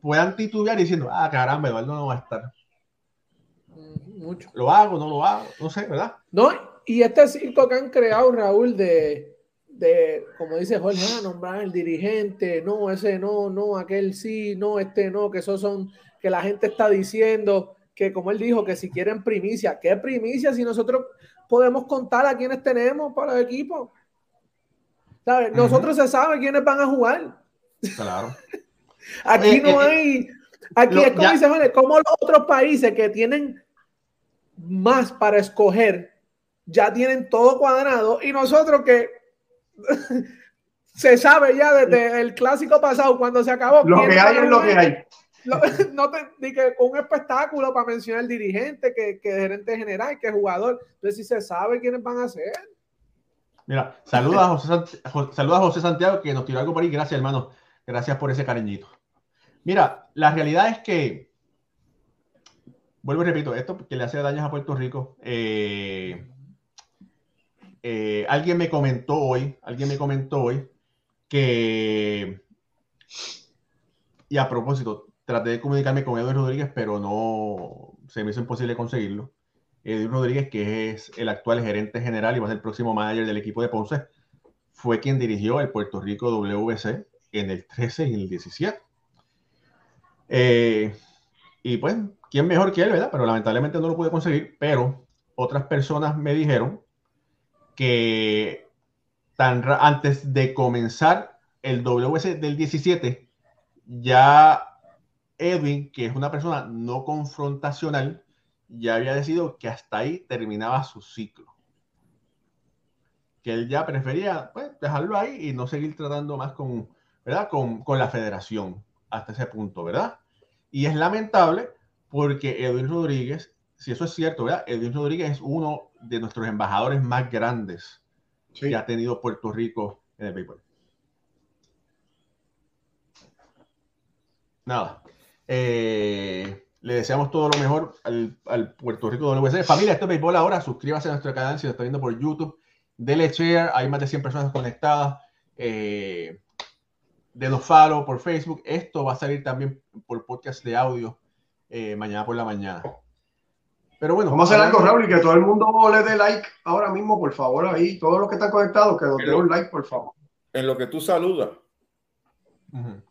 puedan titubear diciendo, ah, caramba, Eduardo no va a estar? Mucho. ¿Lo hago, no lo hago? No sé, ¿verdad? No, y este circo que han creado, Raúl, de, de como dice Jorge, ah, nombrar el dirigente, no, ese no, no, aquel sí, no, este no, que esos son, que la gente está diciendo que, como él dijo, que si quieren primicia, ¿qué primicia si nosotros podemos contar a quienes tenemos para el equipo? ¿Sabes? Nosotros se sabe quiénes van a jugar. Claro. Aquí no eh, hay. Aquí es como dice Jorge, como los otros países que tienen más para escoger, ya tienen todo cuadrado y nosotros que se sabe ya desde el clásico pasado cuando se acabó. Lo que hay es lo que hay. no te di que un espectáculo para mencionar el dirigente, que, que gerente general, que jugador. Entonces, si se sabe quiénes van a ser. Mira, saluda a José, saluda a José Santiago que nos tiró algo por ahí. Gracias, hermano. Gracias por ese cariñito. Mira, la realidad es que vuelvo y repito, esto que le hace daños a Puerto Rico. Eh, eh, alguien me comentó hoy, alguien me comentó hoy que, y a propósito, traté de comunicarme con Edwin Rodríguez, pero no se me hizo imposible conseguirlo. Edwin Rodríguez, que es el actual gerente general y va a ser el próximo manager del equipo de Ponce, fue quien dirigió el Puerto Rico WC en el 13 y el 17. Eh, y pues, ¿quién mejor que él, verdad? Pero lamentablemente no lo pude conseguir, pero otras personas me dijeron que tan antes de comenzar el WC del 17, ya Edwin, que es una persona no confrontacional, ya había decidido que hasta ahí terminaba su ciclo. Que él ya prefería pues, dejarlo ahí y no seguir tratando más. Con, con la federación hasta ese punto, ¿verdad? Y es lamentable porque Edwin Rodríguez, si eso es cierto, ¿verdad? Edwin Rodríguez es uno de nuestros embajadores más grandes Sí. que ha tenido Puerto Rico en el béisbol. Nada. Eh, le deseamos todo lo mejor al, al Puerto Rico WC. Familia, esto es Béisbol ahora. Suscríbase a nuestro canal si lo está viendo por YouTube. Dele share. Hay más de 100 personas conectadas. Eh, denos follow por Facebook. Esto va a salir también por podcast de audio eh, mañana por la mañana. Pero bueno, Vamos a hacer algo, Raúl, y que todo el mundo le dé like ahora mismo, por favor, ahí. Todos los que están conectados, que nos den un like, por favor. En lo que tú saludas, Ujú.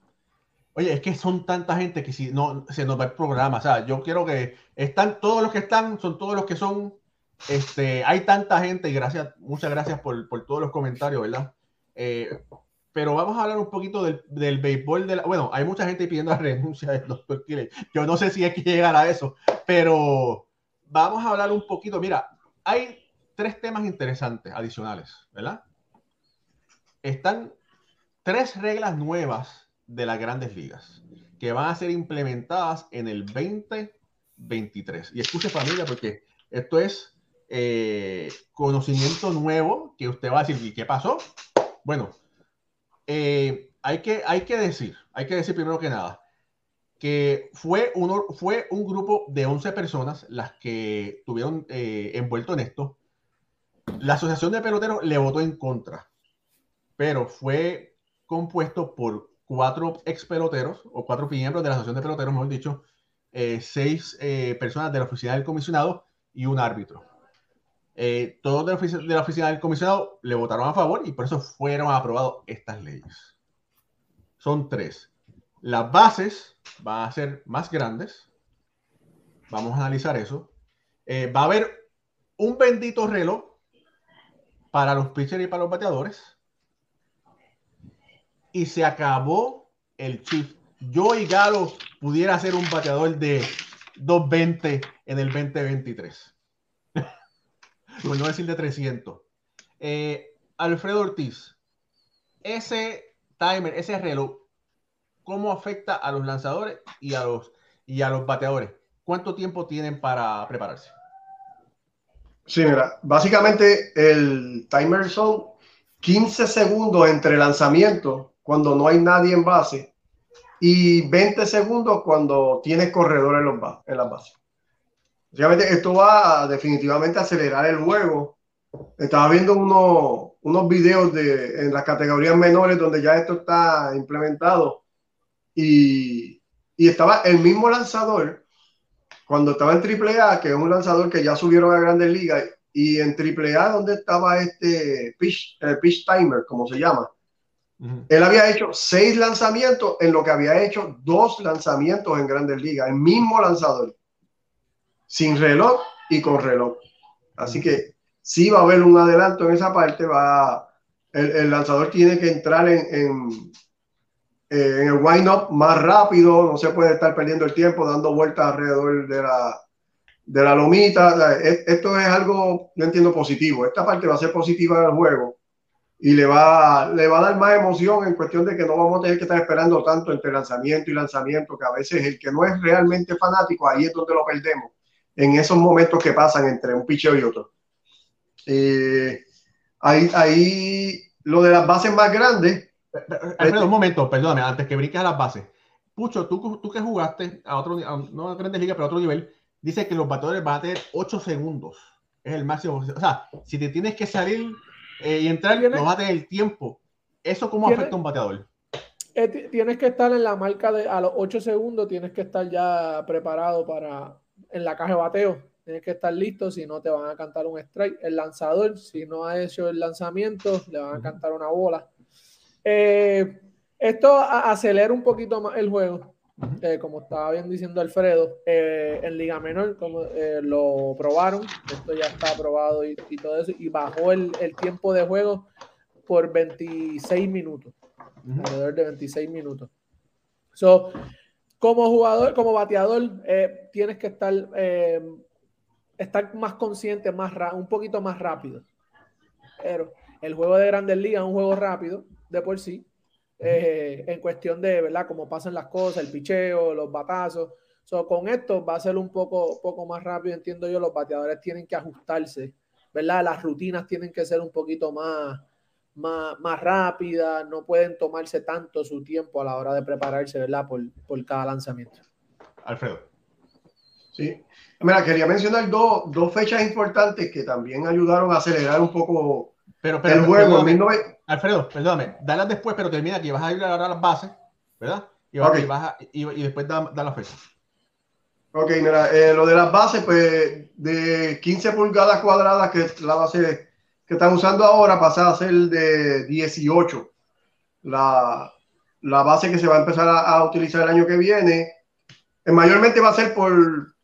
Oye, es que son tanta gente que si no se nos va el programa, o sea, yo quiero que están todos los que están, son todos los que son, este, hay tanta gente y gracias, muchas gracias por, por todos los comentarios, ¿verdad? Eh, pero vamos a hablar un poquito del, del béisbol de la, bueno, hay mucha gente pidiendo la renuncia del doctor Kile. Yo no sé si hay que llegar a eso, pero vamos a hablar un poquito, mira, hay tres temas interesantes adicionales, ¿verdad? Están tres reglas nuevas de las grandes ligas que van a ser implementadas en el 2023. Y escuche familia, porque esto es eh, conocimiento nuevo que usted va a decir, ¿y qué pasó? Bueno, eh, hay, que, hay que decir, hay que decir primero que nada, que fue, uno, fue un grupo de 11 personas las que tuvieron eh, envuelto en esto. La Asociación de Peloteros le votó en contra, pero fue compuesto por cuatro ex peloteros o cuatro miembros de la Asociación de Peloteros, mejor dicho, eh, seis personas de la oficina del comisionado y un árbitro. Eh, todos de la, ofici- de la oficina del comisionado le votaron a favor y por eso fueron aprobadas estas leyes. Son tres. Las bases van a ser más grandes. Vamos a analizar eso. Eh, va a haber un bendito reloj para los pitchers y para los bateadores. Y se acabó el chip. Yo y Galo pudiera ser un bateador de 220 en el 2023. Por decir de 300. Eh, Alfredo Ortiz, ese timer, ese reloj, ¿cómo afecta a los lanzadores y a los, y a los bateadores? ¿Cuánto tiempo tienen para prepararse? Sí, mira, básicamente el timer son 15 segundos entre lanzamientos cuando no hay nadie en base y 20 segundos cuando tienes corredor en, los en las bases. Básicamente esto va a definitivamente acelerar el juego. Estaba viendo unos, unos videos de, en las categorías menores donde ya esto está implementado y, y estaba el mismo lanzador cuando estaba en AAA, que es un lanzador que ya subieron a Grandes Ligas, y en AAA, donde estaba este pitch, el pitch timer, como se llama, Ujú. él había hecho seis lanzamientos en lo que había hecho dos lanzamientos en Grandes Ligas, el mismo lanzador, sin reloj y con reloj. Así que sí va a haber un adelanto en esa parte, va, el, lanzador tiene que entrar en, eh, en el wind-up más rápido, no se puede estar perdiendo el tiempo dando vueltas alrededor de la, de la lomita. Es- Esto es algo, yo entiendo, positivo. Esta parte va a ser positiva en el juego y le va, le va a dar más emoción en cuestión de que no vamos a tener que estar esperando tanto entre lanzamiento y lanzamiento, que a veces el que no es realmente fanático, ahí es donde lo perdemos, en esos momentos que pasan entre un pitcher y otro. Eh, ahí, ahí lo de las bases más grandes, Alfredo, un momento, perdóname, antes que brinques a las bases. Pucho, tú, tú que jugaste a otro, a- no a Grandes Ligas, pero a otro nivel, dice que los bateadores van a tener 8 segundos. Es el máximo. O sea, si te tienes que salir eh, y entrar, no vas a tener el tiempo. ¿Eso cómo afecta a un bateador? Eh, tienes que estar en la marca de a los 8 segundos, tienes que estar ya preparado para en la caja de bateo. Tienes que estar listo, si no te van a cantar un strike. El lanzador, si no ha hecho el lanzamiento, le van a cantar una bola. Eh, esto acelera un poquito más el juego. Eh, como estaba bien diciendo Alfredo, eh, en Liga Menor como, lo probaron, esto ya está aprobado y, todo eso, y bajó el, tiempo de juego por 26 minutos, alrededor de 26 minutos. So, como jugador, como bateador, tienes que estar, estar más consciente, más un poquito más rápido. Pero el juego de Grandes Ligas es un juego rápido de por sí, eh, en cuestión de, ¿verdad? Cómo pasan las cosas, el picheo, los batazos. con esto va a ser un poco, poco más rápido, entiendo yo, los bateadores tienen que ajustarse, ¿verdad? Las rutinas tienen que ser un poquito más, más, más rápidas, no pueden tomarse tanto su tiempo a la hora de prepararse, ¿verdad? Por, por cada lanzamiento. Alfredo. Sí. Mira, quería mencionar dos, dos fechas importantes que también ayudaron a acelerar un poco pero, pero, el juego. Alfredo, perdóname, dalas después, pero termina que vas a ir a las bases, ¿verdad? Y, vas, y, y, después da, da, la fecha. Ok, mira, eh, lo de las bases, pues de 15 pulgadas cuadradas, que es la base que están usando ahora, pasa a ser de 18. La, la base que se va a empezar a, a utilizar el año que viene, eh, mayormente va a ser por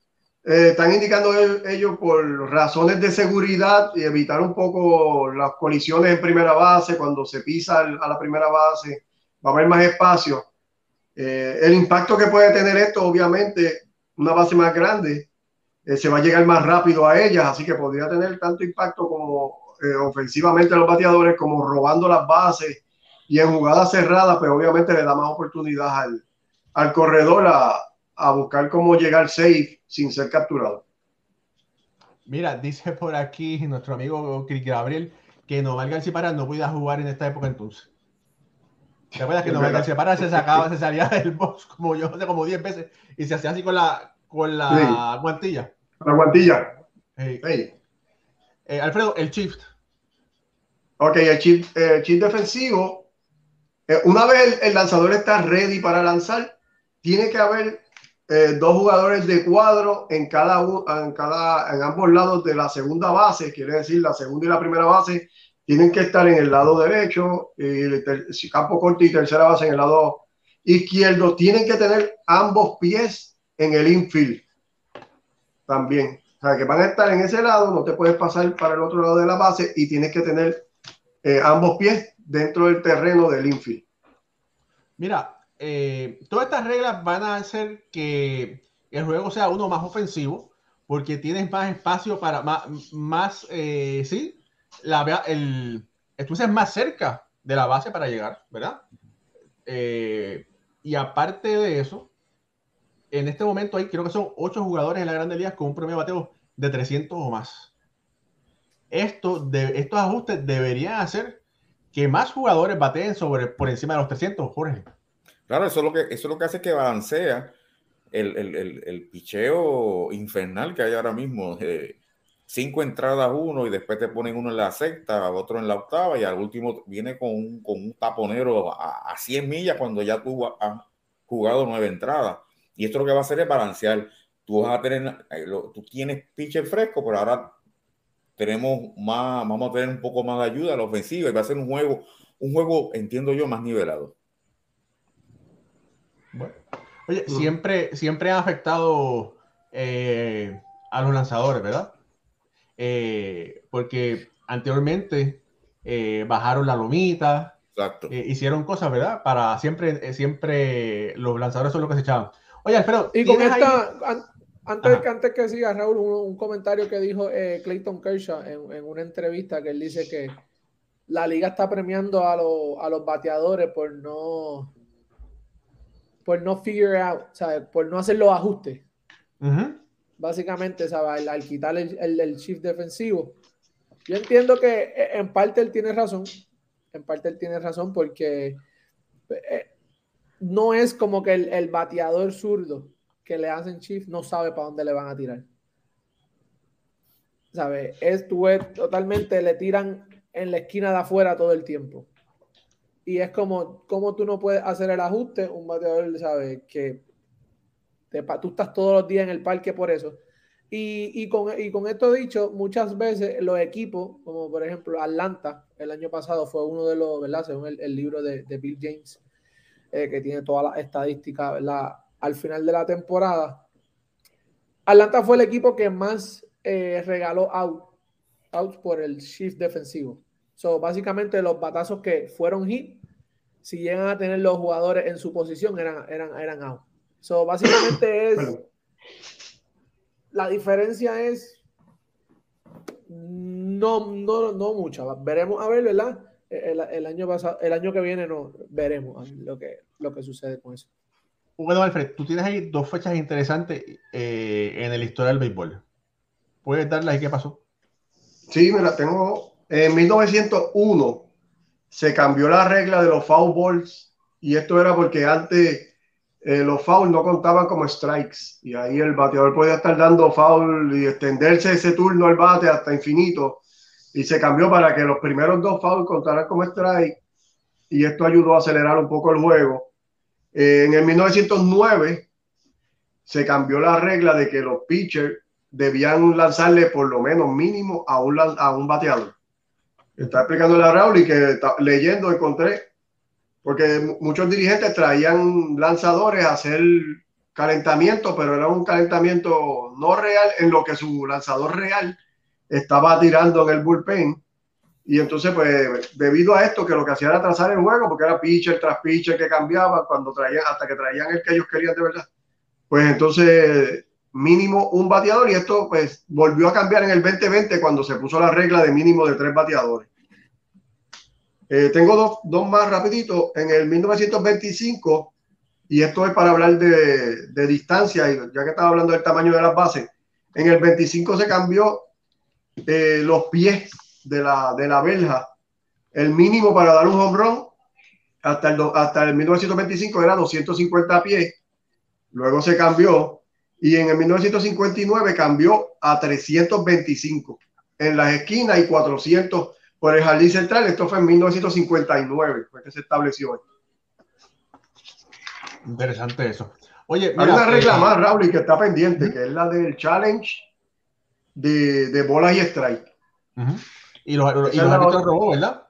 eh, están indicando ellos por razones de seguridad y evitar un poco las colisiones en primera base, cuando se pisa a la primera base, va a haber más espacio. Eh, el impacto que puede tener esto, obviamente, una base más grande, eh, se va a llegar más rápido a ellas, así que podría tener tanto impacto como ofensivamente a los bateadores, como robando las bases y en jugadas cerradas, pero pues obviamente le da más oportunidad al, al corredor a, a buscar cómo llegar safe sin ser capturado. Mira, dice por aquí nuestro amigo Gabriel que Noval García Parra no podía jugar en esta época entonces. ¿Te acuerdas que Noval García Parra se sacaba, se salía del box como yo, hace como 10 veces y se hacía así con la, con la guantilla? La guantilla. Eh, Alfredo, el shift. Ok, el shift, defensivo. Eh, una vez el lanzador está ready para lanzar, tiene que haber eh, dos jugadores de cuadro en cada, en cada, en ambos lados de la segunda base, quiere decir la segunda y la primera base tienen que estar en el lado derecho, y el campo corto y tercera base en el lado izquierdo, tienen que tener ambos pies en el infield también. O sea, que van a estar en ese lado, no te puedes pasar para el otro lado de la base y tienes que tener eh, ambos pies dentro del terreno del infield. Mira, eh, todas estas reglas van a hacer que el juego sea uno más ofensivo, porque tienes más espacio para más, más eh, sí, la, el, estuvieses más cerca de la base para llegar, ¿verdad? Y aparte de eso, en este momento hay, creo que son ocho jugadores en la Grande Liga con un promedio de bateo de 300 o más. Esto de, estos ajustes deberían hacer que más jugadores bateen sobre, por encima de los 300, Jorge. Claro, eso es lo que, eso es lo que hace que balancea el, el, el, picheo infernal que hay ahora mismo. cinco entradas uno y después te ponen uno en la sexta, otro en la octava y al último viene con un, con un taponero a, a, 100 millas cuando ya tú has jugado nueve entradas. Y esto lo que va a hacer es balancear. Tú vas a tener, eh, tú tienes pitcher fresco, pero ahora tenemos más, vamos a tener un poco más de ayuda a la ofensiva y va a ser un juego, un juego, entiendo yo, más nivelado. Bueno. Oye, siempre, siempre han afectado eh, a los lanzadores, ¿verdad? Eh, porque anteriormente eh, bajaron la lomita, hicieron cosas, ¿verdad? Para siempre, siempre los lanzadores son los que se echaban. Oye, Alfredo, y con esta, antes, que, antes que siga, Raúl, un, comentario que dijo Clayton Kershaw en, en, una entrevista que él dice que la liga está premiando a, a los bateadores por no por no figure out, ¿sabes? Por no hacer los ajustes. Básicamente, ¿sabes? Al, quitar el, el, shift defensivo. Yo entiendo que eh, en parte él tiene razón. En parte él tiene razón porque eh, no es como que el, bateador zurdo que le hacen shift no sabe para dónde le van a tirar. ¿sabes? Es ves totalmente, le tiran en la esquina de afuera todo el tiempo. Y es como, como tú no puedes hacer el ajuste, un bateador, ¿sabes? Que te, tú estás todos los días en el parque por eso. Y, y, con, y con esto dicho, muchas veces los equipos, como por ejemplo Atlanta, el año pasado fue uno de los, ¿verdad? Según el, el libro de, de, Bill James, eh, que tiene todas las estadísticas, ¿verdad? Al final de la temporada, Atlanta fue el equipo que más eh, regaló out, out por el shift defensivo. So, básicamente los batazos que fueron hit, si llegan a tener los jugadores en su posición, eran, eran, eran out. So, básicamente es. La diferencia es. No, no, no mucha. Veremos a ver, ¿verdad? El, el, año pasado, el año que viene no veremos lo que, lo que sucede con eso. Bueno, Alfred, tú tienes ahí dos fechas interesantes eh, en la historia del béisbol. ¿Puedes darle ahí qué pasó? Sí, mira, tengo. En 1901 se cambió la regla de los foul balls y esto era porque antes eh, los fouls no contaban como strikes y ahí el bateador podía estar dando foul y extenderse ese turno al bate hasta infinito y se cambió para que los primeros dos fouls contaran como strike y esto ayudó a acelerar un poco el juego. Eh, en el 1909 se cambió la regla de que los pitchers debían lanzarle por lo menos mínimo a un, a bateador. Está explicando la Raúl y que leyendo encontré, porque muchos dirigentes traían lanzadores a hacer calentamiento, pero era un calentamiento no real en lo que su lanzador real estaba tirando en el bullpen. Y entonces, pues, debido a esto, que lo que hacía era trazar el juego, porque era pitcher tras pitcher que cambiaba cuando traían, hasta que traían el que ellos querían de verdad. Pues entonces mínimo un bateador y esto pues volvió a cambiar en el 2020 cuando se puso la regla de mínimo de tres bateadores. Eh, tengo dos, dos, más rapidito. En el 1925, y esto es para hablar de, de distancia, y ya que estaba hablando del tamaño de las bases, en el 25 se cambió eh, los pies de la, de la verja. El mínimo para dar un home run hasta el, hasta el 1925 era 250 pies. Luego se cambió y en el 1959 cambió a 325 en las esquinas y 400 por el jardín central. Esto fue en 1959, fue que se estableció. Interesante eso. Oye, hay una regla eh, más, Raúl, y que está pendiente, que es la del challenge de, de bolas y strike. Y los, y los árbitros robó, ¿verdad?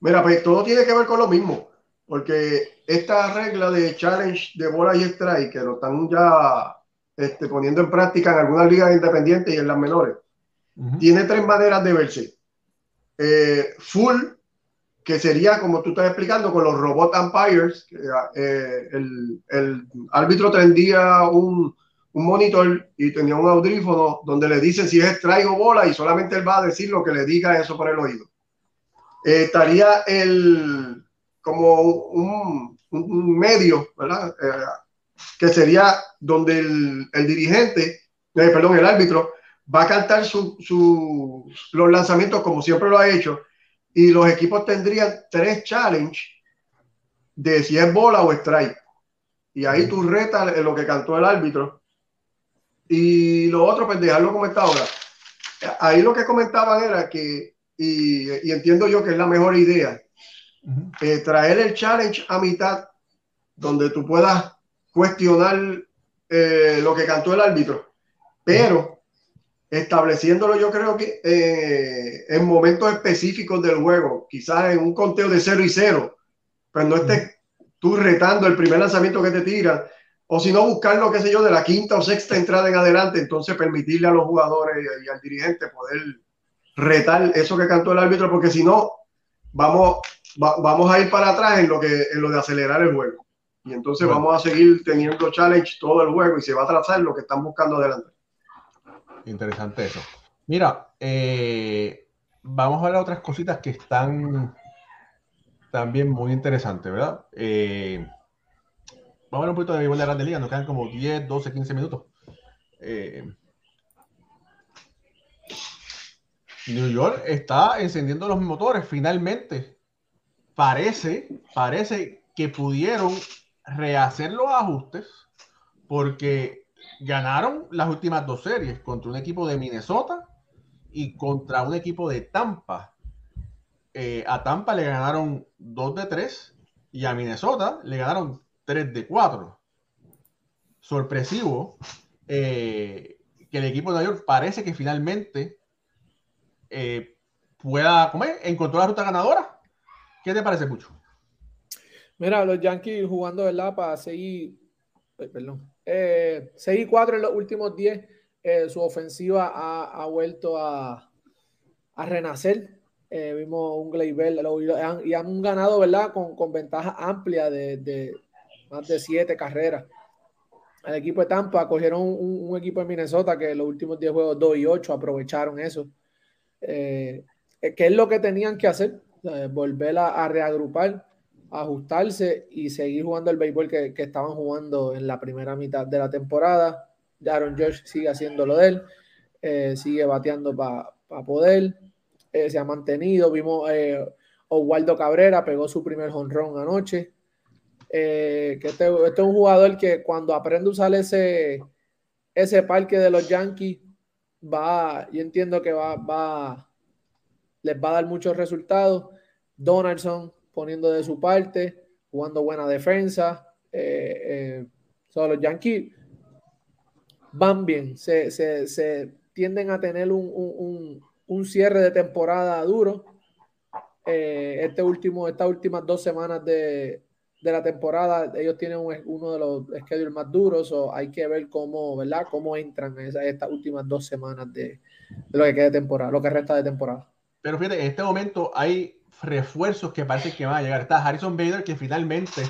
Mira, pues todo tiene que ver con lo mismo, porque esta regla de challenge de bolas y strike, que lo están ya este, poniendo en práctica en algunas ligas independientes y en las menores, tiene tres maneras de verse. Eh, full, que sería como tú estás explicando con los robot umpires, eh, el, el, árbitro tendría un, un, monitor y tenía un audífono donde le dicen si es strike o bola y solamente él va a decir lo que le diga eso por el oído. Eh, estaría el como un, un medio, ¿verdad? que sería donde el, el dirigente, eh, perdón, el árbitro, va a cantar su, su, los lanzamientos como siempre lo ha hecho y los equipos tendrían tres challenges de si es bola o strike. Y ahí tú retas lo que cantó el árbitro. Y lo otro, pues dejarlo como está ahora. Ahí lo que comentaban era que, y, y entiendo yo que es la mejor idea, eh, traer el challenge a mitad, donde tú puedas cuestionar eh, lo que cantó el árbitro, pero estableciéndolo yo creo que eh, en momentos específicos del juego, quizás en un conteo de 0 y 0, pues no estés tú retando el primer lanzamiento que te tiran, o si no buscar lo que sé yo de la quinta o sexta entrada en adelante, entonces permitirle a los jugadores y, al dirigente poder retar eso que cantó el árbitro, porque si no, vamos, vamos a ir para atrás en lo, que, en lo de acelerar el juego. Y entonces vamos a seguir teniendo challenge todo el juego y se va a trazar lo que están buscando adelante. Interesante eso. Mira, eh, vamos a ver otras cositas que están también muy interesantes, ¿verdad? Eh, vamos a ver un poquito de béisbol de Grande Liga, nos quedan como 10, 12, 15 minutos. Eh, New York está encendiendo los motores finalmente. Parece, parece que pudieron rehacer los ajustes porque ganaron las últimas dos series contra un equipo de Minnesota y contra un equipo de Tampa. Eh, a Tampa le ganaron 2 de 3 y a Minnesota le ganaron 3 de 4. Sorpresivo eh, que el equipo de Nueva York parece que finalmente eh, pueda comer, encontró la ruta ganadora. ¿Qué te parece, Pucho? Mira, los Yankees jugando, ¿verdad? Para seguir, perdón, 6 y 4 en los últimos 10 eh, su ofensiva ha, vuelto a, renacer. Eh, vimos un Gleyber y han ganado, ¿verdad? Con, ventaja amplia de, más de siete carreras. El equipo de Tampa cogieron un, equipo de Minnesota que los últimos 10 juegos 2 y 8 aprovecharon eso. Eh, ¿Qué es lo que tenían que hacer? volver a, reagrupar, ajustarse y seguir jugando el béisbol que, estaban jugando en la primera mitad de la temporada Aaron Josh sigue haciendo lo de él, eh, sigue bateando para poder, eh, se ha mantenido. Vimos eh, Oswaldo Cabrera, pegó su primer honrón anoche. Que este, este, es un jugador que cuando aprende a usar ese, ese parque de los Yankees, va, yo entiendo que va, va, les va a dar muchos resultados. Donaldson poniendo de su parte, jugando buena defensa. Eh, los Yankees van bien, se, se, tienden a tener un, cierre de temporada duro. Eh, este último, estas últimas dos semanas de, la temporada, ellos tienen uno de los schedules más duros, o hay que ver cómo, ¿verdad? Cómo entran estas últimas dos semanas de, lo que queda de temporada, lo que resta de temporada. Pero fíjate, en este momento hay refuerzos que parece que van a llegar. Está Harrison Bader, que finalmente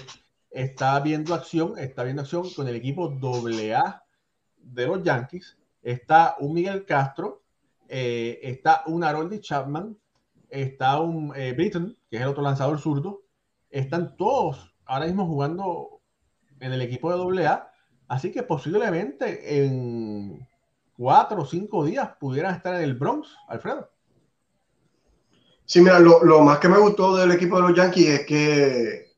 está viendo acción, está viendo acción con el equipo AA de los Yankees, está un Miguel Castro, eh, está un Harold Chapman, está un eh, Britton, que es el otro lanzador zurdo, están todos ahora mismo jugando en el equipo de AA, así que posiblemente en cuatro o cinco días pudieran estar en el Bronx, Alfredo. Sí, mira, lo, más que me gustó del equipo de los Yankees es que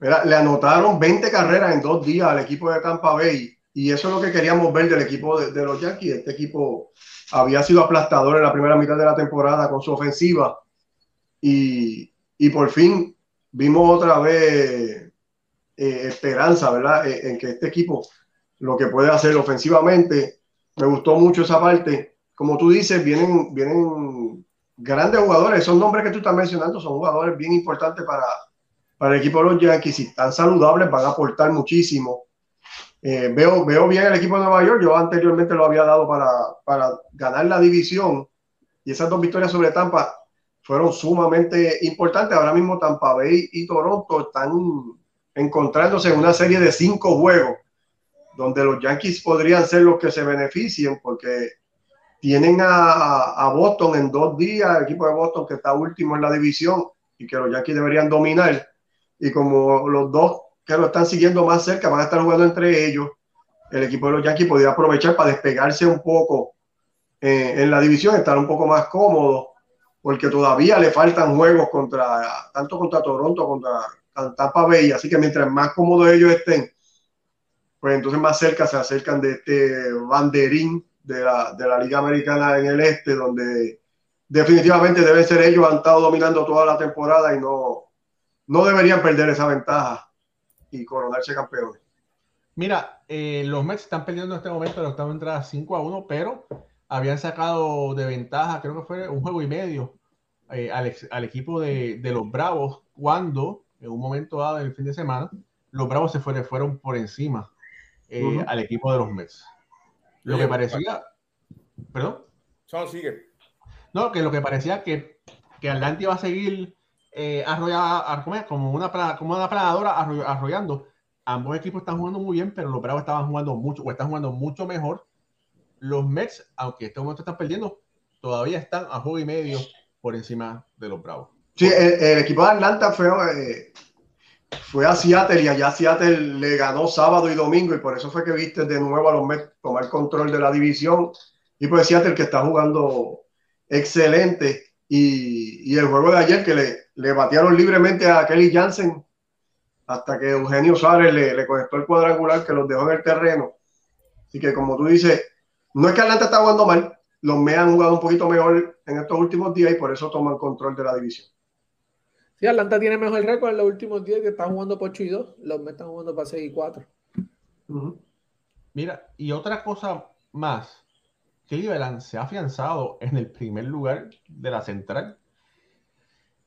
le anotaron 20 carreras en dos días al equipo de Tampa Bay y eso es lo que queríamos ver del equipo de, los Yankees. Este equipo había sido aplastador en la primera mitad de la temporada con su ofensiva. Y, por fin vimos otra vez eh, esperanza, ¿verdad? Eh, en que este equipo lo que puede hacer ofensivamente. Me gustó mucho esa parte. Como tú dices, vienen, vienen grandes jugadores. Esos nombres que tú estás mencionando son jugadores bien importantes para, para el equipo de los Yankees. Si están saludables, van a aportar muchísimo. Eh, veo, veo bien el equipo de Nueva York. Yo anteriormente lo había dado para, para ganar la división y esas dos victorias sobre Tampa fueron sumamente importantes. Ahora mismo Tampa Bay y Toronto están encontrándose en una serie de cinco juegos donde los Yankees podrían ser los que se beneficien porque tienen a, Boston en dos días, el equipo de Boston que está último en la división y que los Yankees deberían dominar. Y como los dos que lo están siguiendo más cerca, van a estar jugando entre ellos. El equipo de los Yankees podría aprovechar para despegarse un poco eh, en la división, estar un poco más cómodo, porque todavía le faltan juegos contra, tanto contra Toronto, contra Tampa Bay, así que mientras más cómodos ellos estén, pues entonces más cerca se acercan de este banderín de la, de la Liga Americana en el este, donde definitivamente deben ser ellos, han estado dominando toda la temporada y no, no deberían perder esa ventaja y coronarse campeones. Mira, eh, los Mets están perdiendo en este momento la octava entrada 5 a 1, pero habían sacado de ventaja, creo que fue un juego y medio eh, al, equipo de, los Bravos cuando, en un momento dado en el fin de semana, los Bravos se fueron, fueron por encima eh, al equipo de los Mets. Lo que parecía... ¿Perdón? Solo sigue. No, que lo que parecía que, que Atlanta iba a seguir eh, como una, como una planadora arrollando. Ambos equipos están jugando muy bien, pero los Bravos estaban jugando mucho, o están jugando mucho mejor. Los Mets, aunque en este momento están perdiendo, todavía están a juego y medio por encima de los Bravos. Sí, el, equipo de Atlanta fue, eh, fue a Seattle y allá Seattle le ganó sábado y domingo y por eso fue que viste de nuevo a los Mets tomar control de la división. Y pues Seattle que está jugando excelente y, y el juego de ayer que le, le batearon libremente a Kelly Jansen hasta que Eugenio Suárez le, le conectó el cuadrangular que los dejó en el terreno. Así que como tú dices, no es que Atlanta está jugando mal, los Mets han jugado un poquito mejor en estos últimos días y por eso toman control de la división. Sí, Atlanta tiene mejor récord en los últimos días que están jugando por 8 y 2. Los Mets están jugando para 6 y 4. Ujú. Mira, y otra cosa más, Cleveland se ha afianzado en el primer lugar de la central.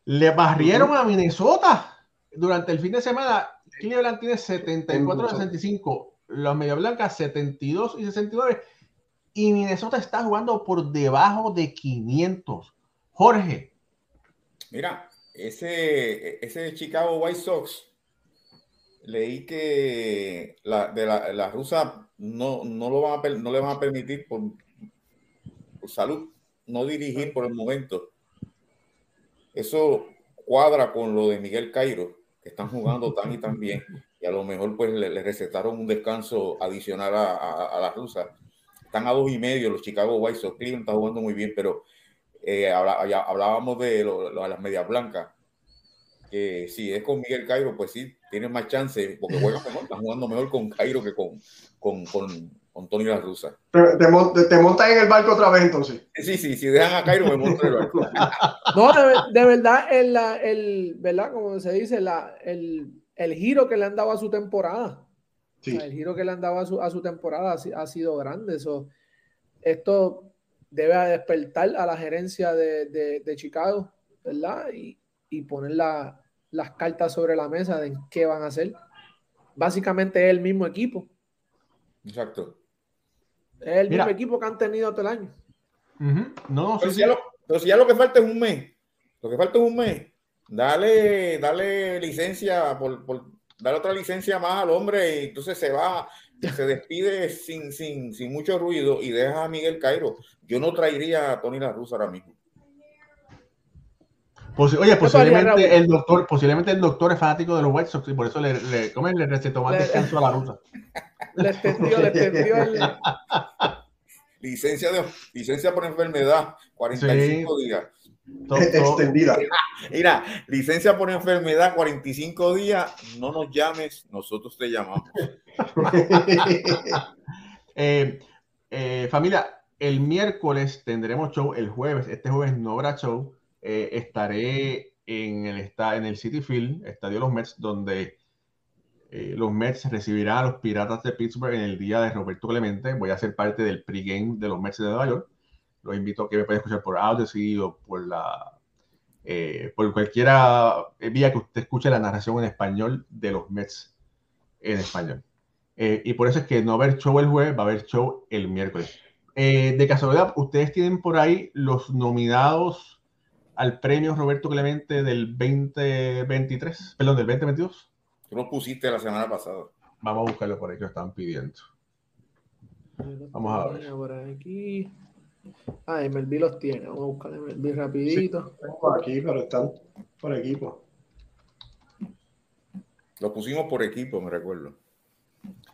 Le barrieron a Minnesota durante el fin de semana. Cleveland tiene 74 y 65, los Media Blancas 72 y 69, y Minnesota está jugando por debajo de 500. Jorge, Mira, ese, ese Chicago White Sox, leí que la, de la, la rusa no, no, lo van a, no le van a permitir por, por salud no dirigir por el momento. Eso cuadra con lo de Miguel Cairo, que están jugando tan y tan bien, y a lo mejor pues le, le recetaron un descanso adicional a, a- a la rusa. Están a dos y medio los Chicago White Sox, Cleveland está jugando muy bien, pero eh, hablábamos de lo- lo- las medias blancas. Que si es con Miguel Cairo, pues sí, tienen más chance, porque juegan mejor, están jugando mejor con Cairo que con, con, con, con Tony La Rusa. Te, te te montas en el barco otra vez entonces. Sí, sí, si dejan a Cairo, me monto en el barco. No, de, de verdad, el, el, ¿verdad? Como se dice, la, el, el giro que le han dado a su temporada. Sí. O sea, el giro que le han dado a su, a su temporada ha, si- ha sido grande. So, esto debe despertar a la gerencia de, de- de Chicago, ¿verdad? Y, y poner la- las cartas sobre la mesa de qué van a hacer. Básicamente es el mismo equipo. Exacto. Es el Mira. mismo equipo que han tenido todo el año. no, sí, Pero si, sí. ya lo, pero si ya lo que falta es un mes, lo que falta es un mes, dale, dale licencia, por, por dale otra licencia más al hombre y entonces se va, se despide sin, sin, sin mucho ruido y deja a Miguel Cairo. Yo no traería a Tony La Rusa ahora mismo. Posi- oye, posiblemente el doctor, posiblemente el doctor es fanático de los White Sox y por eso le, le, ¿cómo es? le recetó más Le- descanso a la rusa. Le extendió, le extendió el, Licencia, de, licencia por enfermedad, 45 días. Extendida. Mira, licencia por enfermedad, 45 días. No nos llames, nosotros te llamamos. Eh, eh, familia, el miércoles tendremos show, el jueves, este jueves no habrá show. Eh, estaré en el, en el City Field, Estadio de los Mets, donde los Mets recibirán a los Piratas de Pittsburgh en el día de Roberto Clemente. Voy a ser parte del pregame de los Mets de Nueva York. Los invito a que me puedan escuchar por Odyssey o por la eh, por cualquiera vía que usted escuche la narración en español de los Mets en español. Eh, y por eso es que no va a haber show el jueves, va a haber show el miércoles. Eh, de casualidad, ustedes tienen por ahí los nominados al premio Roberto Clemente del 2023, perdón, del 2022. Tú lo pusiste la semana pasada. Vamos a buscarlo por ahí que lo están pidiendo. Vamos a ver. Por aquí. Ah, MLB los tiene. Vamos a buscar MLB rapidito. Tengo aquí, pero están por equipo. Lo pusimos por equipo, me recuerdo.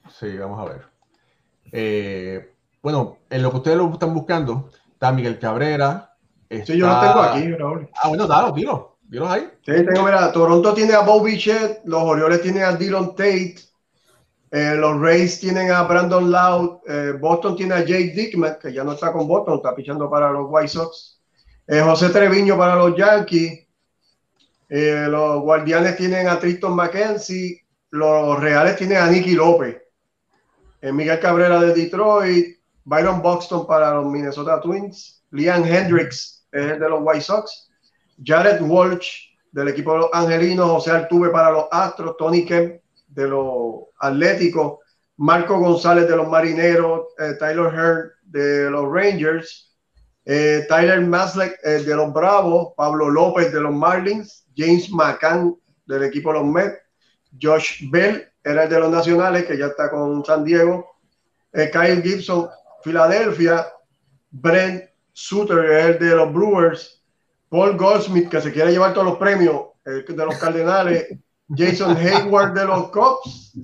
Sí, vamos a ver. Eh, bueno, en lo que ustedes lo están buscando, está Miguel Cabrera. Sí, yo lo está- tengo aquí, Raúl. Ah, bueno, dalo, dilo. Dilos ahí. Sí, tengo, mira, Toronto tiene a Bobby Bichette, los Orioles tienen a Dylan Tate, eh, los Rays tienen a Brandon Loud, eh, Boston tiene a Jake Dickman, que ya no está con Boston, está pichando para los White Sox, eh, José Treviño para los Yankees, los Guardianes tienen a Tristan McKenzie, los Reales tienen a Nicky López, Miguel Cabrera de Detroit, Byron Buxton para los Minnesota Twins, Liam Hendricks es el de los White Sox, Jared Walsh del equipo de los Angelinos, José Altuve para los Astros, Tony Kemp de los Atléticos, Marco González de los Marineros, eh, Tyler Hearn de los Rangers, eh, Tyler Maslek eh, de los Bravos, Pablo López de los Marlins, James McCann del equipo de los Mets, Josh Bell era el de los Nacionales que ya está con San Diego, eh, Kyle Gibson, Filadelfia, Brent Suter el de los Brewers, Paul Goldsmith, que se quiere llevar todos los premios eh, de los Cardenales, Jason Hayward de los Cubs,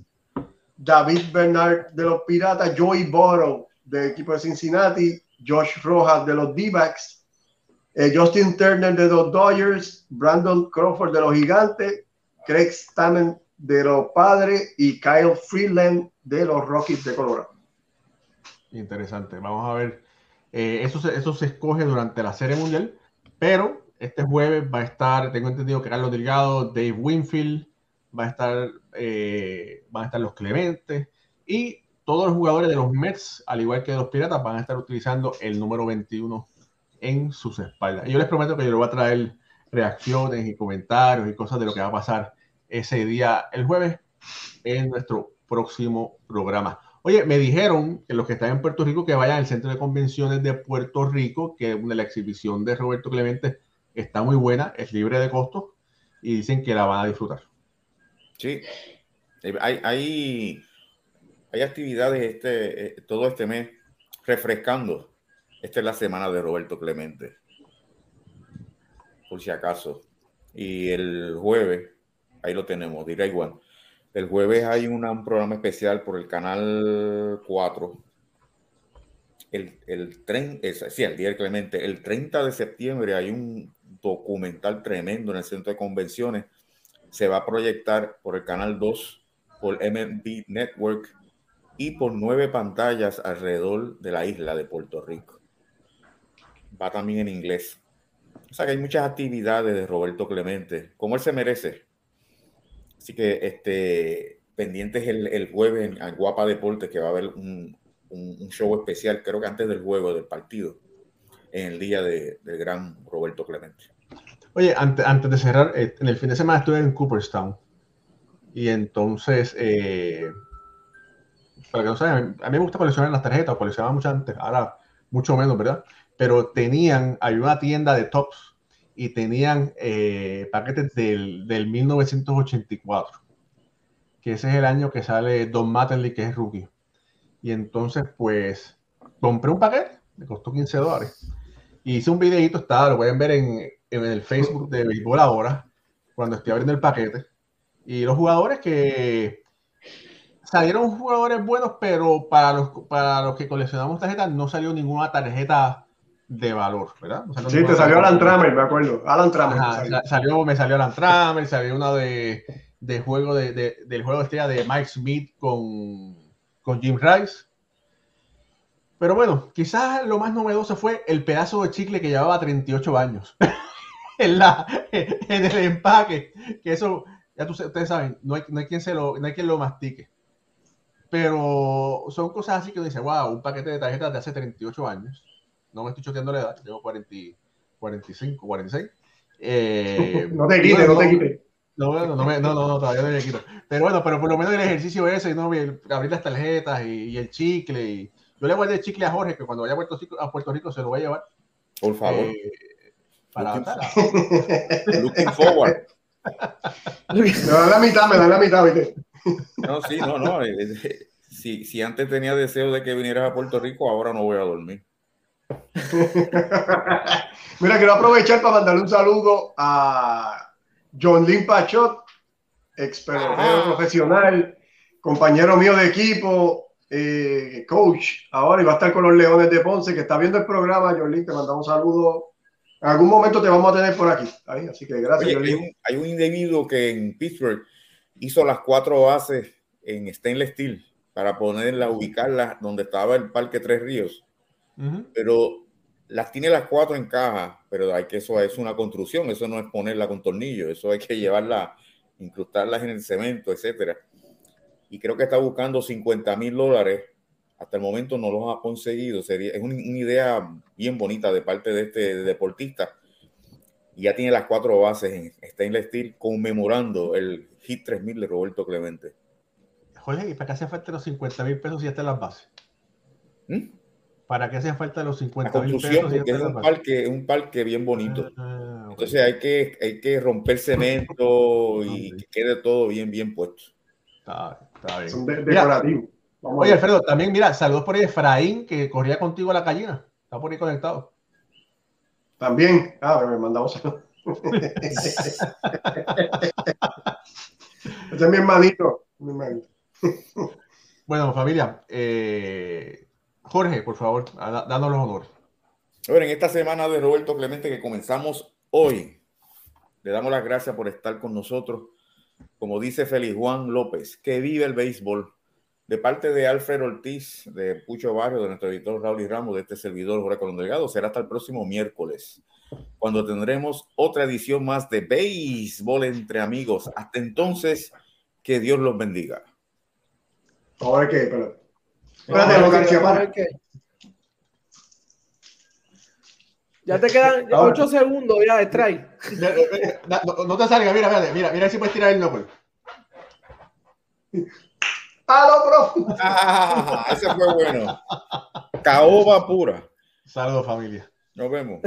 David Bernard de los Piratas, Joey Burrow del equipo de Cincinnati, Josh Rojas de los D-Backs, eh, Justin Turner de los Dodgers, Brandon Crawford de los Gigantes, Craig Stammen de los Padres y Kyle Freeland de los Rockies de Colorado. Interesante. Vamos a ver Eh, eso, se, eso se escoge durante la Serie Mundial, pero este jueves va a estar, tengo entendido que Carlos Delgado, Dave Winfield, va a estar, eh, van a estar los Clementes y todos los jugadores de los Mets, al igual que de los Piratas, van a estar utilizando el número 21 en sus espaldas. Y yo les prometo que yo les voy a traer reacciones y comentarios y cosas de lo que va a pasar ese día, el jueves, en nuestro próximo programa. Oye, me dijeron que los que están en Puerto Rico que vayan al Centro de Convenciones de Puerto Rico, que la exhibición de Roberto Clemente está muy buena, es libre de costo y dicen que la van a disfrutar. Sí, eh, hay, hay, hay actividades este, eh, todo este mes refrescando. Esta es la semana de Roberto Clemente, por si acaso. Y el jueves, ahí lo tenemos, Direct One. El jueves hay un programa especial por el canal 4. El, el tren, es, sí, el día Clemente. El 30 de septiembre hay un documental tremendo en el centro de convenciones. Se va a proyectar por el canal 2, por MNB Network y por nueve pantallas alrededor de la isla de Puerto Rico. Va también en inglés. O sea que hay muchas actividades de Roberto Clemente, como él se merece. Así que este, pendientes el, el jueves en Guapa Deportes, que va a haber un, un, show especial, creo que antes del juego del partido, en el día de, del gran Roberto Clemente. Oye, antes, antes de cerrar, eh, en el fin de semana estuve en Cooperstown. Y entonces, eh, para que no saben, a mí me gusta coleccionar las tarjetas, coleccionaba mucho antes, ahora mucho menos, ¿verdad? Pero tenían, hay una tienda de tops y tenían eh, paquetes del, del, 1984, que ese es el año que sale Don Mattingly, que es rookie. Y entonces, pues, compré un paquete, me costó 15 dólares. Y hice un videito, está, lo pueden ver en, en el Facebook de Béisbol ahora, cuando estoy abriendo el paquete. Y los jugadores que salieron jugadores buenos, pero para los, para los que coleccionamos tarjetas no salió ninguna tarjeta de valor, ¿verdad? No sí, te salió Alan Tramer, me acuerdo. Alan Tramer. Ajá, salió. me salió Alan Tramer, salió una de, de juego de, de, del juego de estrella de Mike Smith con, con Jim Rice. Pero bueno, quizás lo más novedoso fue el pedazo de chicle que llevaba 38 años en, la, en el empaque. Que eso, ya ustedes saben, no hay, no hay, quien se lo, no hay quien lo mastique. Pero son cosas así que uno dice, wow, un paquete de tarjetas de hace 38 años no me estoy choteando la edad, tengo 40, 45, 46. Eh, no te quites, no, no, te quites. No, no, no, no, no, todavía no me quito. Pero bueno, pero por lo menos el ejercicio ese, ¿no? abrir las tarjetas y, y, el chicle. Y... Yo le guardé el chicle a Jorge, que cuando vaya a Puerto Rico, a Puerto Rico se lo voy a llevar. Por favor. Eh, para looking, looking forward. me dan la mitad, me dan la mitad, ¿viste? No, sí, no, no. Si, si antes tenía deseo de que vinieras a Puerto Rico, ahora no voy a dormir. Mira, quiero aprovechar para mandarle un saludo a John Lynn Pachot, ex profesional, compañero mío de equipo, eh, coach, ahora y va a estar con los Leones de Ponce, que está viendo el programa. John Lynn, te mandamos un saludo. En algún momento te vamos a tener por aquí. Ahí, así que gracias. Oye, hay, un, hay un individuo que en Pittsburgh hizo las cuatro bases en stainless steel para ponerla, ubicarla donde estaba el Parque Tres Ríos pero las tiene las cuatro en caja, pero hay que eso es una construcción, eso no es ponerla con tornillos, eso hay que llevarla, incrustarlas en el cemento, etcétera. Y creo que está buscando 50 mil dólares. Hasta el momento no los ha conseguido. Sería, es una, una idea bien bonita de parte de este deportista. Y ya tiene las cuatro bases en stainless steel conmemorando el Hit 3000 de Roberto Clemente. Jorge, ¿y para qué hace falta los 50 mil pesos y ya están las bases? ¿Mm? ¿Para qué hacen falta los 50 mil pesos? Porque es un parque, un parque bien bonito. Ah, okay. Entonces hay que, hay que romper cemento y que quede todo bien, bien puesto. Está, está bien. Son de, decorativos. Oye, Alfredo, también mira, saludos por ahí Efraín, que corría contigo a la gallina. Está por ahí conectado. También. Ah, me mandamos. Ese es mi hermanito. Mi hermanito. bueno, familia, eh, Jorge, por favor, dándonos los honores. Bueno, en esta semana de Roberto Clemente que comenzamos hoy, le damos las gracias por estar con nosotros. Como dice Feliz Juan López, que vive el béisbol. De parte de Alfred Ortiz, de Pucho Barrio, de nuestro editor Raúl y Ramos, de este servidor Jorge Colón Delgado, será hasta el próximo miércoles, cuando tendremos otra edición más de Béisbol entre amigos. Hasta entonces, que Dios los bendiga. A ver qué, pero. Espérate, lo García A Márquez. qué. Ya te quedan Ahora. 8 segundos ya de strike. No, no te salga, mira, mira, mira, mira si puedes tirar el knuckle palo profundo. Ah, ese fue bueno. Caoba pura. Saludos, familia. Nos vemos.